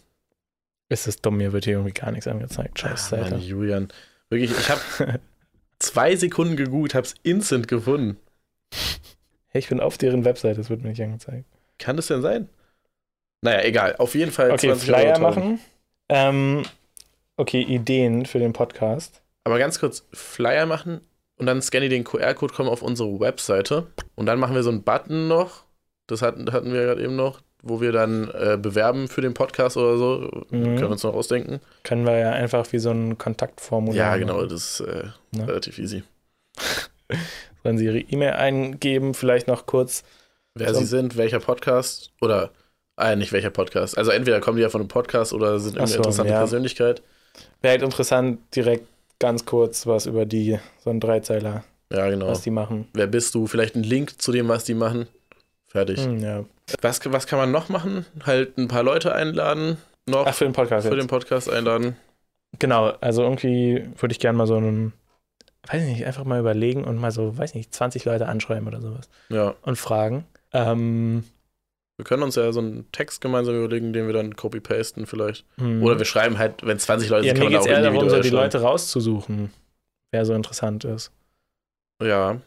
Ist das dumm, mir wird hier irgendwie gar nichts angezeigt. Scheiß Ah, Mann. Julian. Wirklich, ich habe *laughs* zwei Sekunden gegoogelt, hab's instant gefunden. Hey, ich bin auf deren Webseite, das wird mir nicht angezeigt. Kann das denn sein? Naja, egal. Auf jeden Fall Okay, 20 Flyer Euro. machen. Ähm, okay, Ideen für den Podcast. Aber ganz kurz, Flyer machen und dann scanne ich den QR-Code, kommen auf unsere Webseite und dann machen wir so einen Button noch. Das hatten, hatten wir gerade eben noch, wo wir dann äh, bewerben für den Podcast oder so. Mhm. Können wir uns noch ausdenken. Können wir ja einfach wie so ein Kontaktformular. Ja, genau, das ist äh, Ne? relativ easy. *laughs* Sollen sie ihre E-Mail eingeben, vielleicht noch kurz. Wer So. sie sind, welcher Podcast oder, ah, nicht welcher Podcast. Also entweder kommen die ja von einem Podcast oder sind irgendeine so, interessante ja. Persönlichkeit. Wäre halt interessant, direkt ganz kurz was über die, so ein Dreizeiler, Ja, genau. was die machen. Wer bist du? Vielleicht ein Link zu dem, was die machen. Fertig. Hm, ja. Was, was kann man noch machen? Halt ein paar Leute einladen. Noch Ach, für den Podcast für jetzt. den Podcast einladen. Genau, also irgendwie würde ich gerne mal so einen, weiß ich nicht, einfach mal überlegen und mal so, weiß nicht, 20 Leute anschreiben oder sowas Ja. und fragen. Ähm, Wir können uns ja so einen Text gemeinsam überlegen, den wir dann copy-pasten vielleicht. hm. Oder wir schreiben halt, wenn 20 Leute ja, sind, mir kann man auch eher darum, so die Leute rauszusuchen, wer so interessant ist. Ja,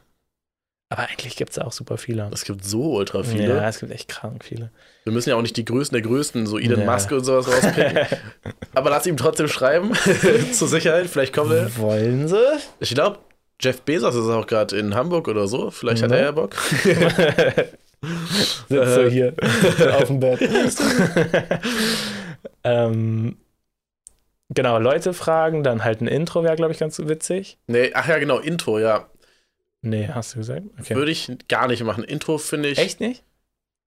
Aber eigentlich gibt es auch super viele. es gibt so ultra viele. Ja, es gibt echt krank viele. Wir müssen ja auch nicht die Größten der Größten, so Elon Ja. Musk und sowas rauspicken. *laughs* Aber lass ihm trotzdem schreiben, *laughs* zur Sicherheit. Vielleicht kommt er. Wollen sie? Ich glaube, Jeff Bezos ist auch gerade in Hamburg oder so. Vielleicht hat Mhm. er ja Bock. *laughs* Sitzt so hier auf dem Bett. ähm, genau, Leute fragen, dann halt ein Intro wäre, glaube ich, ganz witzig. Nee, ach ja, genau, Intro, ja. Nee, hast du gesagt? Okay. Würde ich gar nicht machen. Intro finde ich. Echt nicht?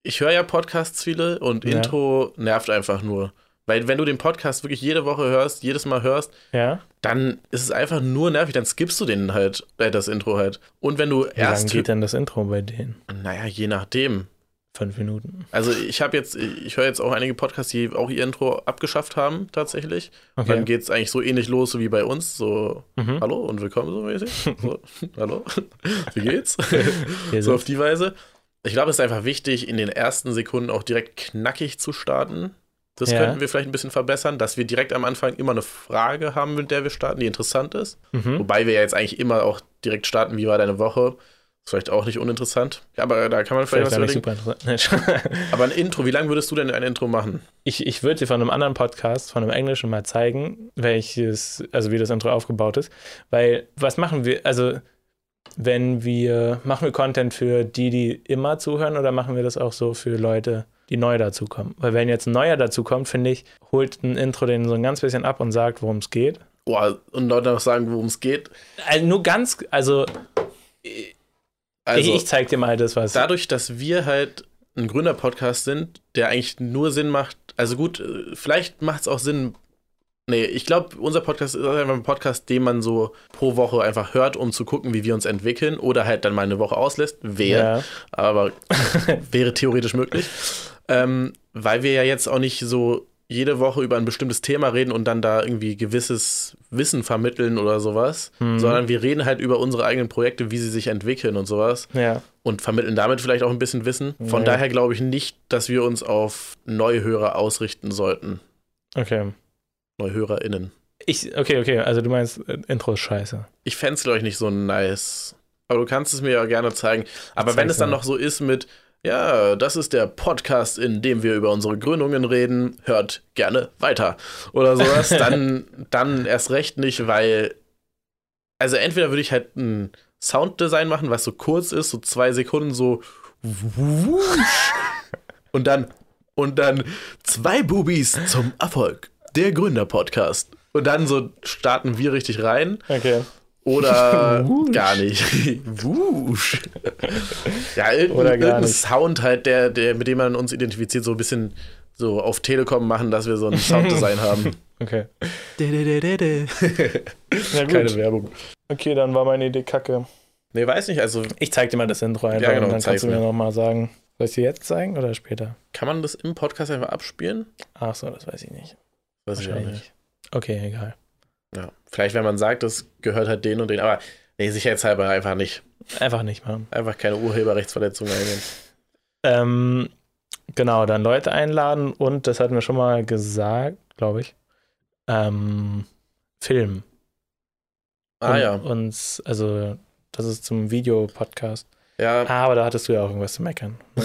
Ich höre ja Podcasts viele und Ja. Intro nervt einfach nur. Weil wenn du den Podcast wirklich jede Woche hörst, jedes Mal hörst, Ja. dann ist es einfach nur nervig. Dann skippst du den halt, äh, das Intro halt. Und wenn du Wie lange erst. geht denn das Intro bei denen? Naja, je nachdem. Fünf Minuten. Also ich habe jetzt, ich höre jetzt auch einige Podcasts, die auch ihr Intro abgeschafft haben, tatsächlich. Und Okay. dann geht es eigentlich so ähnlich los wie bei uns. So, Mhm. hallo und willkommen so mäßig. So, *laughs* hallo, wie geht's? So auf die Weise. Ich glaube, es ist einfach wichtig, in den ersten Sekunden auch direkt knackig zu starten. Das Ja. könnten wir vielleicht ein bisschen verbessern, dass wir direkt am Anfang immer eine Frage haben, mit der wir starten, die interessant ist. mhm. Wobei wir ja jetzt eigentlich immer auch direkt starten, wie war deine Woche? Ist vielleicht auch nicht uninteressant. Ja, aber da kann man vielleicht, Vielleicht was überlegen. super interessant. Aber ein Intro, wie lange würdest du denn ein Intro machen? ich ich würde dir von einem anderen Podcast, von einem englischen mal zeigen, welches, also wie das Intro aufgebaut ist. Weil, was machen wir, also wenn wir, machen wir Content für die, die immer zuhören oder machen wir das auch so für Leute, die neu dazukommen. Weil wenn jetzt ein neuer dazukommt, finde ich, holt ein Intro den so ein ganz bisschen ab und sagt, worum es geht. Boah, und Leute noch sagen, worum es geht. Also nur ganz, also, Also, ich, zeig dir mal das, was. dadurch, dass wir halt ein Gründer-Podcast sind, der eigentlich nur Sinn macht, also gut, äh, vielleicht macht es auch Sinn. Nee, ich glaube, unser Podcast ist einfach ein Podcast, den man so pro Woche einfach hört, um zu gucken, wie wir uns entwickeln oder halt dann mal eine Woche auslässt. Wäre, ja. aber *laughs* wäre theoretisch möglich. Ähm, weil wir ja jetzt auch nicht so jede Woche über ein bestimmtes Thema reden und dann da irgendwie gewisses Wissen vermitteln oder sowas, Mhm. sondern wir reden halt über unsere eigenen Projekte, wie sie sich entwickeln und sowas ja. und vermitteln damit vielleicht auch ein bisschen Wissen. Von Ja. daher glaube ich nicht, dass wir uns auf Neuhörer ausrichten sollten. Okay. NeuhörerInnen. Ich, okay, okay, also du meinst, äh, Intro ist scheiße. Ich fände es, glaube ich, nicht so nice. Aber du kannst es mir ja gerne zeigen. Aber wenn es dann noch so ist mit, ja, das ist der Podcast, in dem wir über unsere Gründungen reden, hört gerne weiter. Oder sowas, *laughs* dann, dann erst recht nicht, weil. Also entweder würde ich halt ein Sounddesign machen, was so kurz ist, so zwei Sekunden, so. *laughs* Und dann. Und dann zwei Bubis zum Erfolg. Der Gründer-Podcast. Und dann so starten wir richtig rein. Okay. Oder *laughs* Wusch. gar nicht. *laughs* Wusch. ja, irgendein, Oder gar irgendein nicht. Sound halt, der, der, mit dem man uns identifiziert, so ein bisschen so auf Telekom machen, dass wir so ein Sounddesign *laughs* haben. Okay. Keine. Werbung. Okay, dann war meine Idee kacke. Nee, weiß nicht, also Ich zeig dir mal das Intro einfach Ja, genau, und dann kannst du mir nochmal sagen. Soll ich dir jetzt zeigen oder später? kann man das im Podcast einfach abspielen? Ach so, das weiß ich nicht. Weiß ich auch nicht. Okay, egal. Ja. Vielleicht, wenn man sagt, das gehört halt den und den, aber nee, sicherheitshalber einfach nicht. Einfach nicht machen. Einfach keine Urheberrechtsverletzung eingehen. Ähm, genau, dann Leute einladen und, das hatten wir schon mal gesagt, glaube ich, ähm, Film. Ah und, ja. Uns, also, das ist zum Videopodcast. Ja. Aber da hattest du ja auch irgendwas zu meckern. *laughs* oh,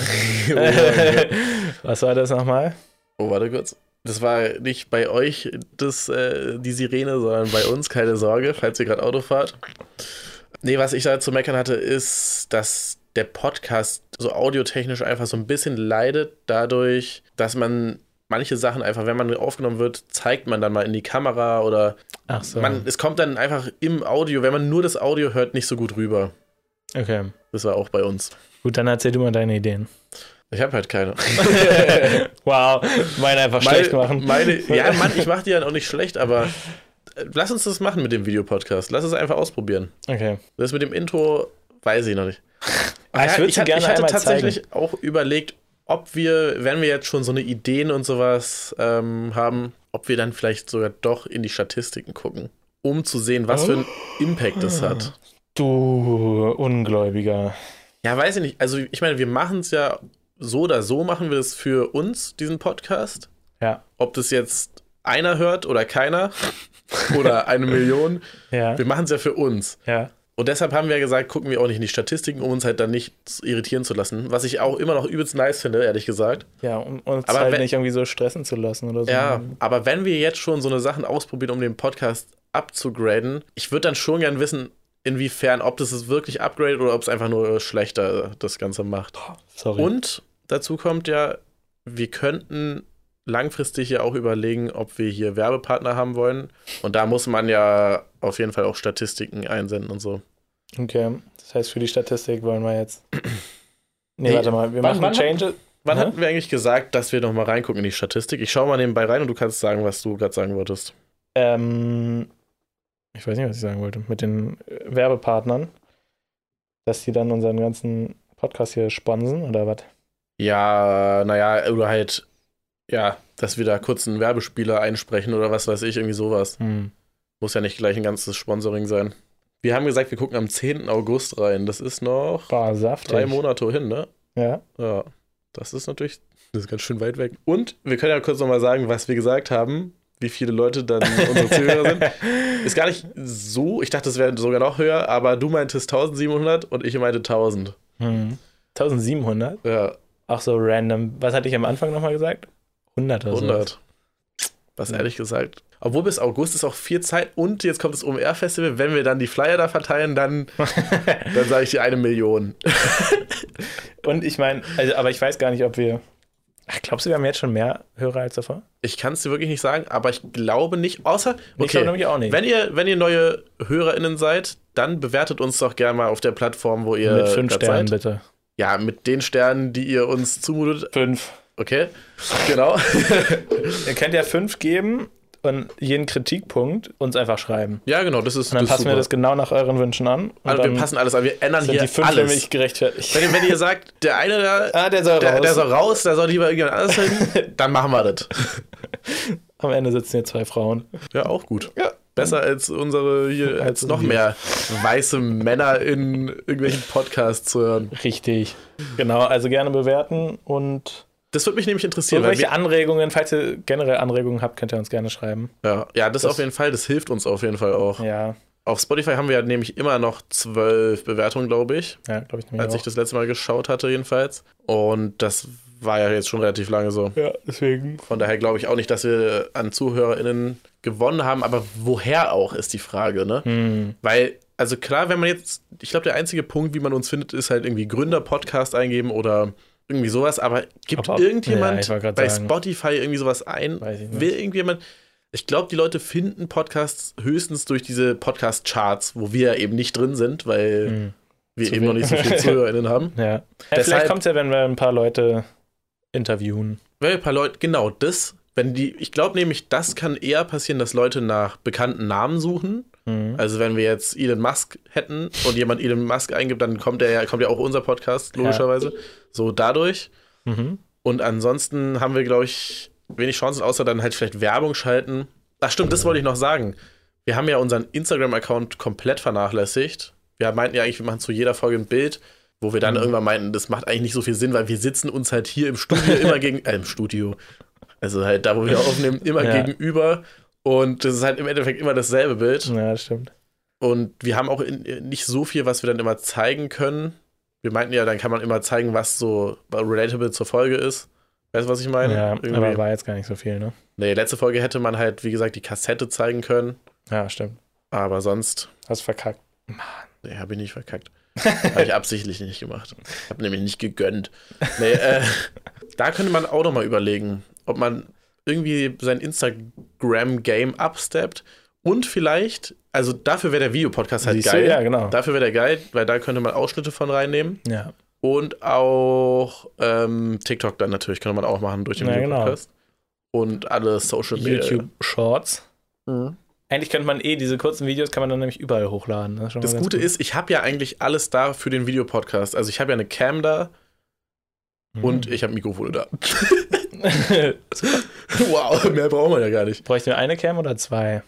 Gott. *laughs* Was war das nochmal? oh, warte kurz. Das war nicht bei euch das, äh, die Sirene, sondern bei uns, keine Sorge, falls ihr gerade Auto fahrt. Nee, was ich da zu meckern hatte, ist, dass der Podcast so audiotechnisch einfach so ein bisschen leidet dadurch, dass man manche Sachen einfach, wenn man aufgenommen wird, zeigt man dann mal in die Kamera oder so. man, es kommt dann einfach im Audio, wenn man nur das Audio hört, nicht so gut rüber. okay. Das war auch bei uns. Gut, dann erzähl du mal deine Ideen. Ich habe halt keine. *laughs* wow, meine einfach schlecht machen. Meine, ja, Mann, ich mache die ja auch nicht schlecht, aber äh, lass uns das machen mit dem Videopodcast. Lass es einfach ausprobieren. Okay. Das mit dem Intro weiß ich noch nicht. Ah, ich würd's ich, gerne ich hatte tatsächlich auch überlegt, ob wir, wenn wir jetzt schon so eine Ideen und sowas ähm, haben, ob wir dann vielleicht sogar doch in die Statistiken gucken, um zu sehen, was für einen Impact das hat. Du Ungläubiger. Ja, weiß ich nicht. Also ich meine, wir machen es ja so oder so, machen wir es für uns, diesen Podcast. Ja. Ob das jetzt einer hört oder keiner *laughs* oder eine Million, Ja. wir machen es ja für uns. Ja. Und deshalb haben wir ja gesagt, gucken wir auch nicht in die Statistiken, um uns halt dann nicht irritieren zu lassen. Was ich auch immer noch übelst nice finde, ehrlich gesagt. Ja, um uns Aber halt wenn- nicht irgendwie so stressen zu lassen oder so. Ja, aber wenn wir jetzt schon so eine Sachen ausprobieren, um den Podcast abzugraden, ich würde dann schon gern wissen, inwiefern, ob das es wirklich upgradet oder ob es einfach nur schlechter das Ganze macht. Sorry. Und dazu kommt ja, wir könnten langfristig ja auch überlegen, ob wir hier Werbepartner haben wollen. Und da muss man ja auf jeden Fall auch Statistiken einsenden und so. Okay. Das heißt, für die Statistik wollen wir jetzt. Nee, *clears throat* Nee, warte mal, wir wann- machen wann hat- Changes. Wann hatten wir eigentlich gesagt, dass wir noch mal reingucken in die Statistik? Ich schaue mal nebenbei rein und du kannst sagen, was du gerade sagen wolltest. Ähm, ich weiß nicht, was ich sagen wollte. Mit den äh, Werbepartnern, dass die dann unseren ganzen Podcast hier sponsen oder was? Ja, naja, oder halt, ja, dass wir da kurz einen Werbespieler einsprechen oder was weiß ich, irgendwie sowas. Hm. Muss ja nicht gleich ein ganzes Sponsoring sein. Wir haben gesagt, wir gucken am 10. August rein. Das ist noch Boah, drei Monate hin, ne? Ja. Ja, das ist natürlich, das ist ganz schön weit weg. Und wir können ja kurz nochmal sagen, was wir gesagt haben, wie viele Leute dann unsere Zuhörer sind. *laughs* Ist gar nicht so, ich dachte, es wäre sogar noch höher, aber du meintest 1700 und ich meinte 1000. Hm. 1700? Ja, Ach so, random. Was hatte ich am Anfang nochmal gesagt? 100 oder so. 100. Was Ja. ehrlich gesagt. Obwohl bis August ist auch viel Zeit und jetzt kommt das OMR-Festival. Wenn wir dann die Flyer da verteilen, dann, *laughs* dann sage ich dir eine Million. *laughs* Und ich meine, also, aber ich weiß gar nicht, ob wir Ach, glaubst du, wir haben jetzt schon mehr Hörer als davor? Ich kann es dir wirklich nicht sagen, aber ich glaube nicht, außer, Ich okay, glaube nämlich auch nicht. wenn ihr, wenn ihr neue HörerInnen seid, dann bewertet uns doch gerne mal auf der Plattform, wo ihr Mit fünf Sternen, seid. bitte. Ja, mit den Sternen, die ihr uns zumutet. Fünf. Okay, genau. *laughs* Ihr könnt ja fünf geben und jeden Kritikpunkt uns einfach schreiben. ja, genau, das ist, Und dann das passen wir super. das genau nach euren Wünschen an. Und Also wir passen alles an, wir ändern sind hier die fünf alles. nämlich gerechtfertigt. Wenn ihr, wenn ihr sagt, der eine da, ah, der soll der, raus. der soll raus, der soll lieber irgendjemand anders hin, *laughs* dann machen wir das. Am Ende sitzen hier zwei Frauen. Ja, auch gut. Ja. Besser als unsere hier, als noch mehr weiße Männer in irgendwelchen Podcasts zu hören. Richtig. Genau, also gerne bewerten und Das würde mich nämlich interessieren, irgendwelche Anregungen, falls ihr generell Anregungen habt, könnt ihr uns gerne schreiben. ja, ja, das, Das- auf jeden Fall, das hilft uns auf jeden Fall auch. Ja, Auf Spotify haben wir ja nämlich immer noch zwölf Bewertungen, glaube ich, ja, glaube ich als auch. ich das letzte Mal geschaut hatte jedenfalls. Und das war ja jetzt schon relativ lange so. ja, deswegen. Von daher glaube ich auch nicht, dass wir an ZuhörerInnen gewonnen haben, aber woher auch, ist die Frage, ne? Hm. Weil, also klar, wenn man jetzt, ich glaube, der einzige Punkt, wie man uns findet, ist halt irgendwie Gründer-Podcast eingeben oder irgendwie sowas, aber gibt Aber- irgendjemand Ja, bei sagen. Spotify irgendwie sowas ein? Weiß ich nicht. Will irgendjemand? Ich glaube, die Leute finden Podcasts höchstens durch diese Podcast-Charts, wo wir ja eben nicht drin sind, weil Hm. wir Zu eben noch nicht so viele ZuhörerInnen haben. *laughs* Ja. ja Deshalb- vielleicht kommt es ja, wenn wir ein paar Leute interviewen. Weil ein paar Leute, genau, das, wenn die, ich glaube nämlich, das kann eher passieren, dass Leute nach bekannten Namen suchen. Hm. Also wenn wir jetzt Elon Musk hätten und jemand Elon Musk eingibt, dann kommt er ja, kommt ja auch unser Podcast, logischerweise. So dadurch. Mhm. Und ansonsten haben wir, glaube ich, wenig Chancen, außer dann halt vielleicht Werbung schalten. Ach stimmt, das wollte ich noch sagen. Wir haben ja unseren Instagram-Account komplett vernachlässigt. Wir meinten ja eigentlich, wir machen zu jeder Folge ein Bild, wo wir dann Mhm. irgendwann meinten, das macht eigentlich nicht so viel Sinn, weil wir sitzen uns halt hier im Studio immer *laughs* gegen, äh, im Studio, also halt da, wo wir aufnehmen, immer *laughs* Ja. gegenüber. Und das ist halt im Endeffekt immer dasselbe Bild. Ja, das stimmt. Und wir haben auch in, nicht so viel, was wir dann immer zeigen können. Wir meinten ja, dann kann man immer zeigen, was so relatable zur Folge ist. Weißt du, was ich meine? Ja, Irgendwie. aber war jetzt gar nicht so viel, ne? Nee, letzte Folge hätte man halt, wie gesagt, die Kassette zeigen können. Ja, stimmt. Aber sonst, Hast verkackt. nee, habe ich nicht verkackt. habe ich absichtlich nicht gemacht. Habe nämlich nicht gegönnt. Nee, äh, *laughs* da könnte man auch noch mal überlegen, ob man irgendwie sein Instagram-Game upsteppt und vielleicht, also dafür wäre der Videopodcast halt Siehst du? geil. Ja, genau. Dafür wäre der geil, weil da könnte man Ausschnitte von reinnehmen. Ja. Und auch ähm, TikTok dann natürlich könnte man auch machen durch den Ja, Videopodcast. Und alle Social Media. YouTube Shorts. Mhm. Eigentlich könnte man eh diese kurzen Videos kann man dann nämlich überall hochladen. Das, schon Das ganz Gute gut. ist, ich habe ja eigentlich alles da für den Videopodcast. Also ich habe ja eine Cam da und Mhm. ich habe Mikrofone da. *laughs* *laughs* wow, mehr braucht man ja gar nicht. Bräuchten wir eine Cam oder zwei?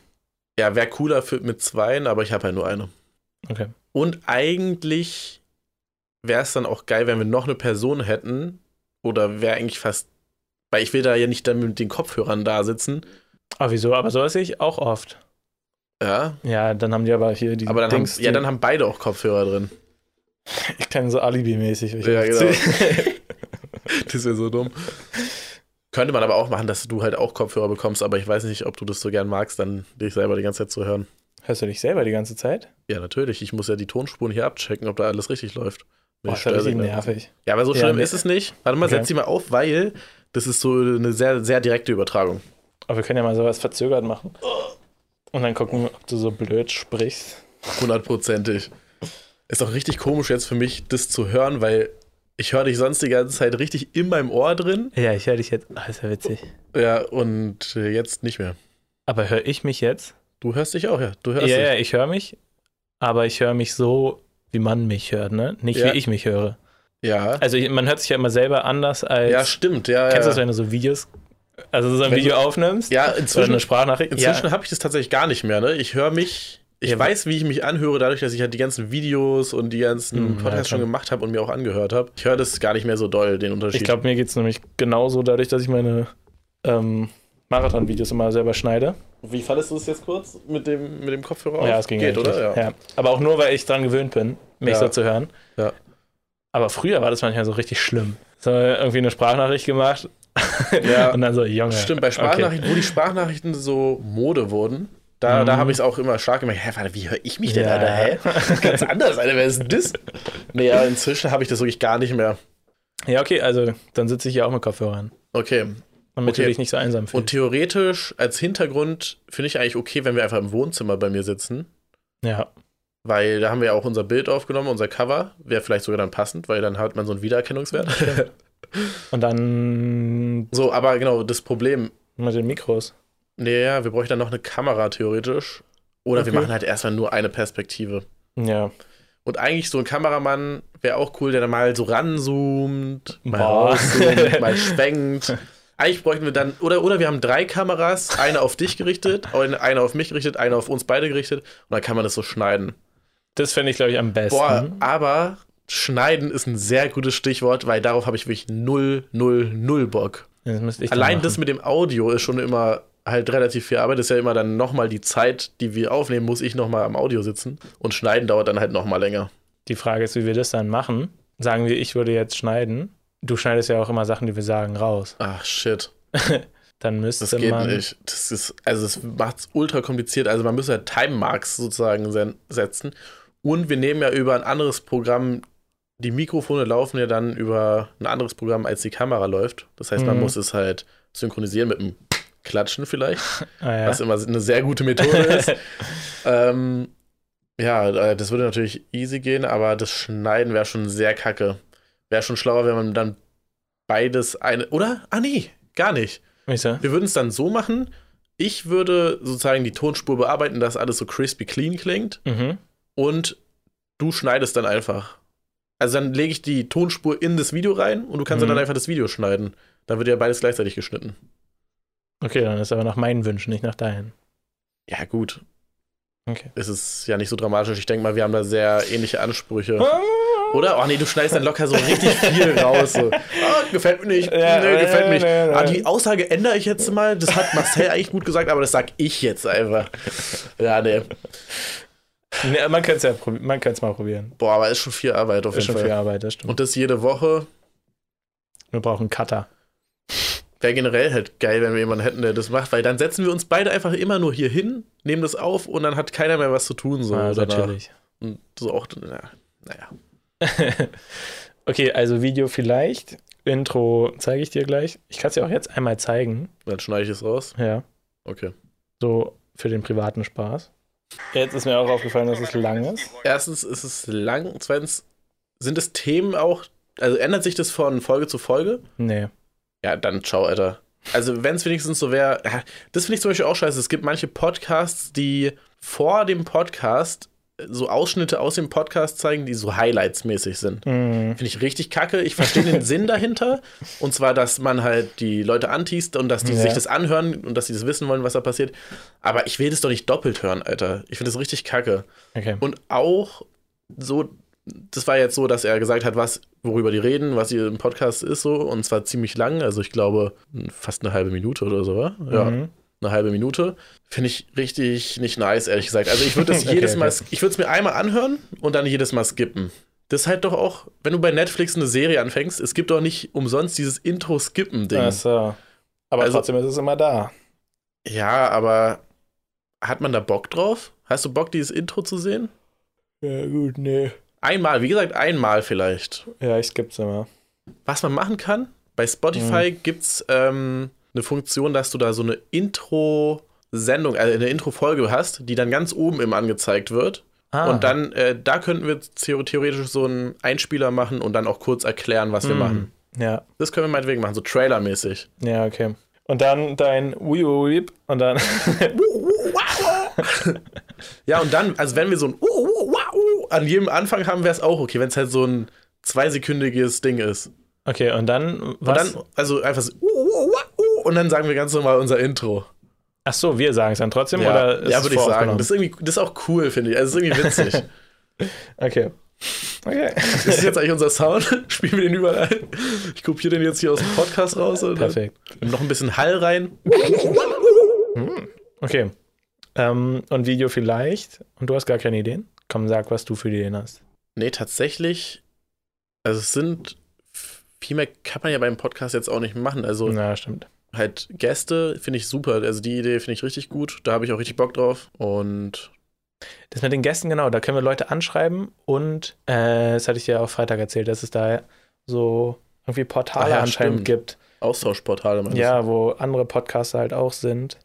Ja, wäre cooler für, mit zweien, aber ich habe halt nur eine. Okay. Und eigentlich wäre es dann auch geil, wenn wir noch eine Person hätten. Oder wäre eigentlich fast. Weil ich will da ja nicht dann mit den Kopfhörern da sitzen. Aber wieso? Aber so sehe ich auch oft. Ja. Ja, dann haben die aber hier die Aber dann, Dings, haben, ja, dann haben beide auch Kopfhörer drin. *laughs* ich kann so Alibi-mäßig. Ja, genau. *laughs* Das wäre so dumm. Könnte man aber auch machen, dass du halt auch Kopfhörer bekommst, aber ich weiß nicht, ob du das so gern magst, dann dich selber die ganze Zeit zu hören. Hörst du dich selber die ganze Zeit? Ja, natürlich. Ich muss ja die Tonspuren hier abchecken, ob da alles richtig läuft. Boah, ist ja richtig Störsignalen. nervig. Ja, aber so Ja, schlimm nee. ist es nicht. Warte mal, Okay. setz die mal auf, weil das ist so eine sehr, sehr direkte Übertragung. Aber wir können ja mal sowas verzögert machen. Und dann gucken, ob du so blöd sprichst. Hundertprozentig. Ist auch richtig komisch jetzt für mich, das zu hören, weil ich höre dich sonst die ganze Zeit richtig in meinem Ohr drin. Ja, ich höre dich jetzt. Ah, ist ja witzig. Ja, und äh, jetzt nicht mehr. Aber höre ich mich jetzt? Du hörst dich auch, ja. Du hörst Ja, dich. ja, ich höre mich. Aber ich höre mich so, wie man mich hört, ne? Nicht Ja. wie ich mich höre. Ja. Also ich, man hört sich ja immer selber anders als. Ja, stimmt. Ja, Kennst du ja. das, wenn du so Videos, also so ein Video du- aufnimmst? Ja, Oder inzwischen, eine Sprachnachricht? inzwischen ja. habe ich das tatsächlich gar nicht mehr. Ne? Ich höre mich, ich Ja, weiß, wie ich mich anhöre, dadurch, dass ich halt die ganzen Videos und die ganzen Hm, ja, Podcasts schon klar. gemacht habe und mir auch angehört habe. Ich höre das gar nicht mehr so doll, den Unterschied. Ich glaube, mir geht es nämlich genauso dadurch, dass ich meine ähm, Marathon-Videos immer selber schneide. Wie fandest du es jetzt kurz mit dem, mit dem Kopfhörer? Ja, auf? es ging Geht, eigentlich. oder? Ja. Aber auch nur, weil ich dran gewöhnt bin, mich Ja. so zu hören. Ja. Aber früher war das manchmal so richtig schlimm. So irgendwie eine Sprachnachricht gemacht Ja. *laughs* und dann so, Junge. Stimmt, bei Sprachnachrichten, wo die Sprachnachrichten so Mode wurden, da, Mhm. da habe ich es auch immer stark gemerkt. Hä, warte, wie höre ich mich denn, Ja. Alter? Hä? *laughs* Ganz anders, Alter, wer ist denn das? Nee, ja, inzwischen habe ich das wirklich gar nicht mehr. Ja, okay, also dann sitze ich hier auch mit Kopfhörern. Okay. damit Okay. du dich nicht so einsam Und fühlst. theoretisch als Hintergrund finde ich eigentlich okay, wenn wir einfach im Wohnzimmer bei mir sitzen. ja. Weil da haben wir ja auch unser Bild aufgenommen, unser Cover. Wäre vielleicht sogar dann passend, weil dann hat man so einen Wiedererkennungswert. *laughs* Und dann so, aber genau, das Problem, mit den Mikros. Nee, ja, wir bräuchten dann noch eine Kamera theoretisch. Oder wir Okay. machen halt erstmal nur eine Perspektive. Ja. Und eigentlich so ein Kameramann wäre auch cool, der dann mal so ranzoomt, mal rauszoomt, *laughs* mal schwenkt. Eigentlich bräuchten wir dann, oder, oder wir haben drei Kameras, eine auf dich gerichtet, *laughs* eine auf mich gerichtet, eine auf uns beide gerichtet und dann kann man das so schneiden. Das fände ich, glaube ich, am besten. Boah, aber schneiden ist ein sehr gutes Stichwort, weil darauf habe ich wirklich null, null, null Bock. das Allein machen. das mit dem Audio ist schon immer halt relativ viel Arbeit. Das ist ja immer dann nochmal die Zeit, die wir aufnehmen, muss ich nochmal am Audio sitzen. Und schneiden dauert dann halt nochmal länger. Die Frage ist, wie wir das dann machen. Sagen wir, ich würde jetzt schneiden. Du schneidest ja auch immer Sachen, die wir sagen, raus. Ach, shit. *laughs* Dann müsste Das geht man. nicht. Das ist, also es macht es ultra kompliziert. Also man müsste halt Time Marks sozusagen setzen. Und wir nehmen ja über ein anderes Programm, die Mikrofone laufen ja dann über ein anderes Programm, als die Kamera läuft. Das heißt, man Mhm. muss es halt synchronisieren mit einem Klatschen vielleicht, *laughs* Ah, ja. was immer eine sehr gute Methode ist. *laughs* ähm, ja, äh, das würde natürlich easy gehen, aber das Schneiden wäre schon sehr kacke. Wäre schon schlauer, wenn man dann beides eine. Oder? Ah, nee, gar nicht. Wir würden es dann so machen. Ich würde sozusagen die Tonspur bearbeiten, dass alles so crispy clean klingt. Mhm. Und du schneidest dann einfach. Also dann lege ich die Tonspur in das Video rein und du kannst Mhm. dann einfach das Video schneiden. Dann wird ja beides gleichzeitig geschnitten. Okay, dann ist aber nach meinen Wünschen, nicht nach deinen. Ja, gut. Okay. Es ist ja nicht so dramatisch. Ich denke mal, wir haben da sehr ähnliche Ansprüche. Oder? Oh nee, du schneidest dann locker so richtig viel raus. So. Ah, gefällt mir nicht. Ja, nee, gefällt mir nicht. nee, Ah, die Aussage ändere ich jetzt mal. Das hat Marcel *laughs* eigentlich gut gesagt, aber das sag ich jetzt einfach. Ja, nee. Nee, man könnte es ja probi- man könnte es mal probieren. Boah, aber ist schon viel Arbeit auf ist jeden schon viel Fall. Arbeit, das stimmt. Und das jede Woche wir brauchen Cutter. Wäre generell halt geil, wenn wir jemanden hätten, der das macht, weil dann setzen wir uns beide einfach immer nur hier hin, nehmen das auf und dann hat keiner mehr was zu tun. So, ah, danach. natürlich. Und so auch, na, naja. *laughs* okay, also Video vielleicht. Intro zeige ich dir gleich. Ich kann es dir auch jetzt einmal zeigen. Dann schneide ich es raus. Ja. Okay. So für den privaten Spaß. Jetzt ist mir auch aufgefallen, dass es lang ist. Erstens ist es lang, zweitens sind es Themen auch, also ändert sich das von Folge zu Folge? Nee. Ja, dann ciao, Alter. Also, wenn es wenigstens so wäre, das finde ich zum Beispiel auch scheiße. Es gibt manche Podcasts, die vor dem Podcast so Ausschnitte aus dem Podcast zeigen, die so Highlights-mäßig sind. Mhm. Finde ich richtig kacke. Ich verstehe den Sinn dahinter. Und zwar, dass man halt die Leute antiest und dass die Ja. sich das anhören und dass sie das wissen wollen, was da passiert. Aber ich will das doch nicht doppelt hören, Alter. Ich finde das richtig kacke. Okay. Und auch so, das war jetzt so, dass er gesagt hat, was, worüber die reden, was ihr im Podcast ist so. Und zwar ziemlich lang. Also ich glaube, fast eine halbe Minute oder so, wa? Ja Mhm. eine halbe Minute. Finde ich richtig nicht nice, ehrlich gesagt. Also ich würde das Okay, *laughs* jedes okay. Mal, ich würde es mir einmal anhören und dann jedes Mal skippen. Das ist halt doch auch, wenn du bei Netflix eine Serie anfängst, es gibt doch nicht umsonst dieses Intro-Skippen-Ding. Ach so. Aber Also- trotzdem ist es immer da. Ja, aber hat man da Bock drauf? Hast du Bock, dieses Intro zu sehen? Ja, gut, nee. Einmal, wie gesagt, einmal vielleicht. Ja, ich skipp's immer. Was man machen kann, bei Spotify gibt's ähm, eine Funktion, dass du da so eine Intro-Sendung, also eine Intro-Folge hast, die dann ganz oben immer angezeigt wird. Ah. Und dann, äh, da könnten wir theo- theoretisch so einen Einspieler machen und dann auch kurz erklären, was wir Mhm. machen. Ja, Das können wir meinetwegen machen, so Trailer-mäßig. ja, okay. Und dann dein Uiuip und dann. *laughs* Ja, und dann, also wenn wir so ein an jedem Anfang haben, wäre es auch okay, wenn es halt so ein zweisekündiges Ding ist. Okay, und dann. Und Was? dann, also einfach so uh, uh, wow, uh, und dann sagen wir ganz normal unser Intro. Ach so, wir sagen es dann trotzdem? Ja, oder ja würde ich sagen. Das ist, irgendwie, das ist auch cool, finde ich. Also, es ist irgendwie witzig. *laughs* Okay. Okay. *laughs* das ist jetzt eigentlich unser Sound. *laughs* Spielen wir den überall. Ich kopiere den jetzt hier aus dem Podcast raus. Und Perfekt. dann noch ein bisschen Hall rein. Okay. Ähm, und Video vielleicht. Und du hast gar keine Ideen? Komm, sag, was du für Ideen hast. Nee, tatsächlich. Also, es sind. Viel mehr kann man ja beim Podcast jetzt auch nicht machen. Also, Na, stimmt. halt Gäste finde ich super. Also, die Idee finde ich richtig gut. Da habe ich auch richtig Bock drauf. Und Das mit den Gästen, genau, da können wir Leute anschreiben und äh, das hatte ich dir auch Freitag erzählt, dass es da so irgendwie Portale Ach ja, anscheinend stimmt. gibt, Austauschportale. meinst du? Ja, wo andere Podcaster halt auch sind,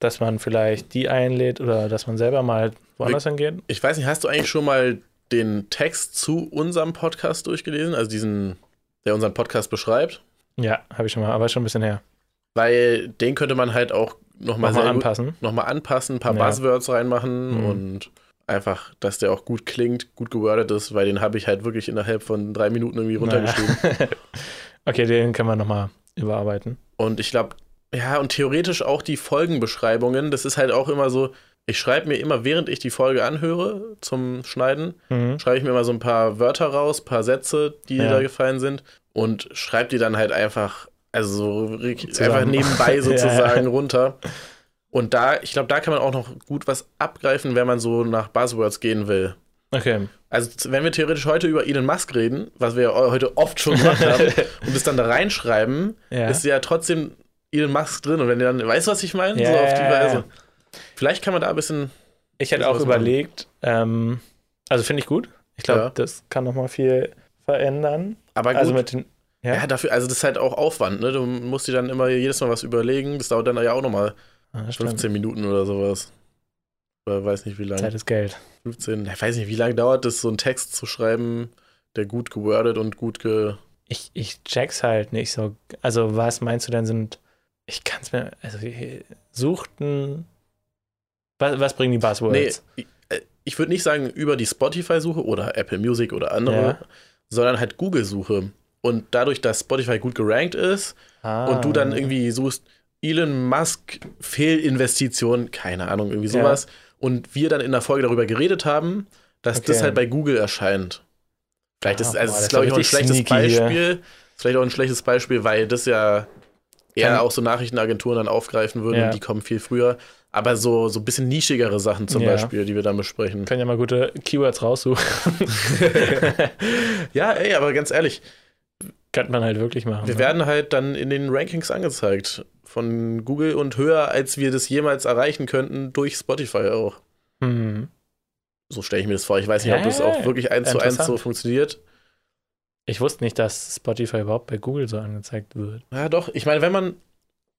dass man vielleicht die einlädt oder dass man selber mal woanders hingeht. Ich weiß nicht, hast du eigentlich schon mal den Text zu unserem Podcast durchgelesen? Also diesen, der unseren Podcast beschreibt? Ja, habe ich schon mal, aber schon ein bisschen her. Weil den könnte man halt auch nochmal gut- anpassen. nochmal anpassen, ein paar Ja. Buzzwords reinmachen Mhm. und einfach, dass der auch gut klingt, gut gewordet ist, weil den habe ich halt wirklich innerhalb von drei Minuten irgendwie runtergeschrieben. Naja. *laughs* okay, den können wir nochmal überarbeiten. Und ich glaube, ja, und theoretisch auch die Folgenbeschreibungen, das ist halt auch immer so, ich schreibe mir immer, während ich die Folge anhöre zum Schneiden, Mhm. schreibe ich mir mal so ein paar Wörter raus, paar Sätze, die Ja. da gefallen sind und schreibe die dann halt einfach, also so einfach nebenbei *laughs* sozusagen ja. runter. Und da, ich glaube, da kann man auch noch gut was abgreifen, wenn man so nach Buzzwords gehen will. Okay. Also, wenn wir theoretisch heute über Elon Musk reden, was wir ja heute oft schon gemacht *laughs* haben, und es dann da reinschreiben, Ja. ist ja trotzdem Elon Musk drin. Und wenn ihr dann, weißt du, was ich meine? So auf die. Weise. Vielleicht kann man da ein bisschen. Ich hätte auch überlegt, ähm, also finde ich gut. Ich glaube, Ja. das kann nochmal viel verändern. Aber gut, Also mit den. ja. Ja, dafür, also das ist halt auch Aufwand, ne? Du musst dir dann immer jedes Mal was überlegen. Das dauert dann ja auch nochmal Ah, stimmt. 15 Minuten oder sowas. Oder weiß nicht wie lange. Zeit ist Geld. 15. Ich weiß nicht, wie lange dauert es, so einen Text zu schreiben, der gut gewordet und gut ge. Ich, ich check's halt nicht so. Also, was meinst du denn sind. Ich kann's mir. Also, sucht ein. Was, was bringen die Nee, Buzzwords? ich, äh, ich würde nicht sagen über die Spotify-Suche oder Apple Music oder andere, Ja. sondern halt Google-Suche. Und dadurch, dass Spotify gut gerankt ist Ah. und du dann irgendwie suchst, Elon Musk Fehlinvestition, keine Ahnung, irgendwie sowas, und wir dann in der Folge darüber geredet haben, dass das Okay. halt bei Google erscheint. Vielleicht Ah, ist, also das das ist, ist glaube ich, auch ein schlechtes hier. Beispiel. Ist vielleicht auch ein schlechtes Beispiel, weil das ja eher Kann- auch so Nachrichtenagenturen dann aufgreifen würden Ja. die kommen viel früher. Aber so, so ein bisschen nischigere Sachen zum Ja. Beispiel, die wir dann besprechen. Können ja mal gute Keywords raussuchen. *laughs* *laughs* ja, ey, aber ganz ehrlich, Könnte man halt wirklich machen. wir ne? werden halt dann in den Rankings angezeigt von Google und höher, als wir das jemals erreichen könnten durch Spotify auch. Mhm. So stelle ich mir das vor. Ich weiß nicht, ob das auch wirklich eins zu eins so funktioniert. Ich wusste nicht, dass Spotify überhaupt bei Google so angezeigt wird. Ja, doch. Ich meine, wenn man,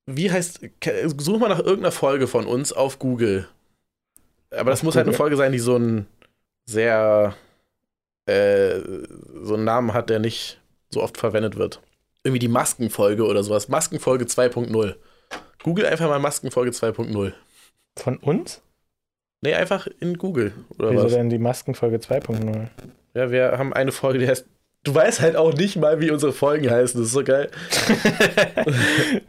wie heißt, such mal nach irgendeiner Folge von uns auf Google. Aber das Auf muss halt eine Google? Folge sein, die so einen sehr, äh, so einen Namen hat, der nicht so oft verwendet wird. Irgendwie die Maskenfolge oder sowas. Maskenfolge 2.0. Google einfach mal Maskenfolge 2.0. Von uns? Nee, einfach in Google. Oder Wieso was? denn die Maskenfolge 2.0? Ja, wir haben eine Folge, die heißt. Du weißt halt auch nicht mal, wie unsere Folgen heißen. Das ist so geil. *laughs*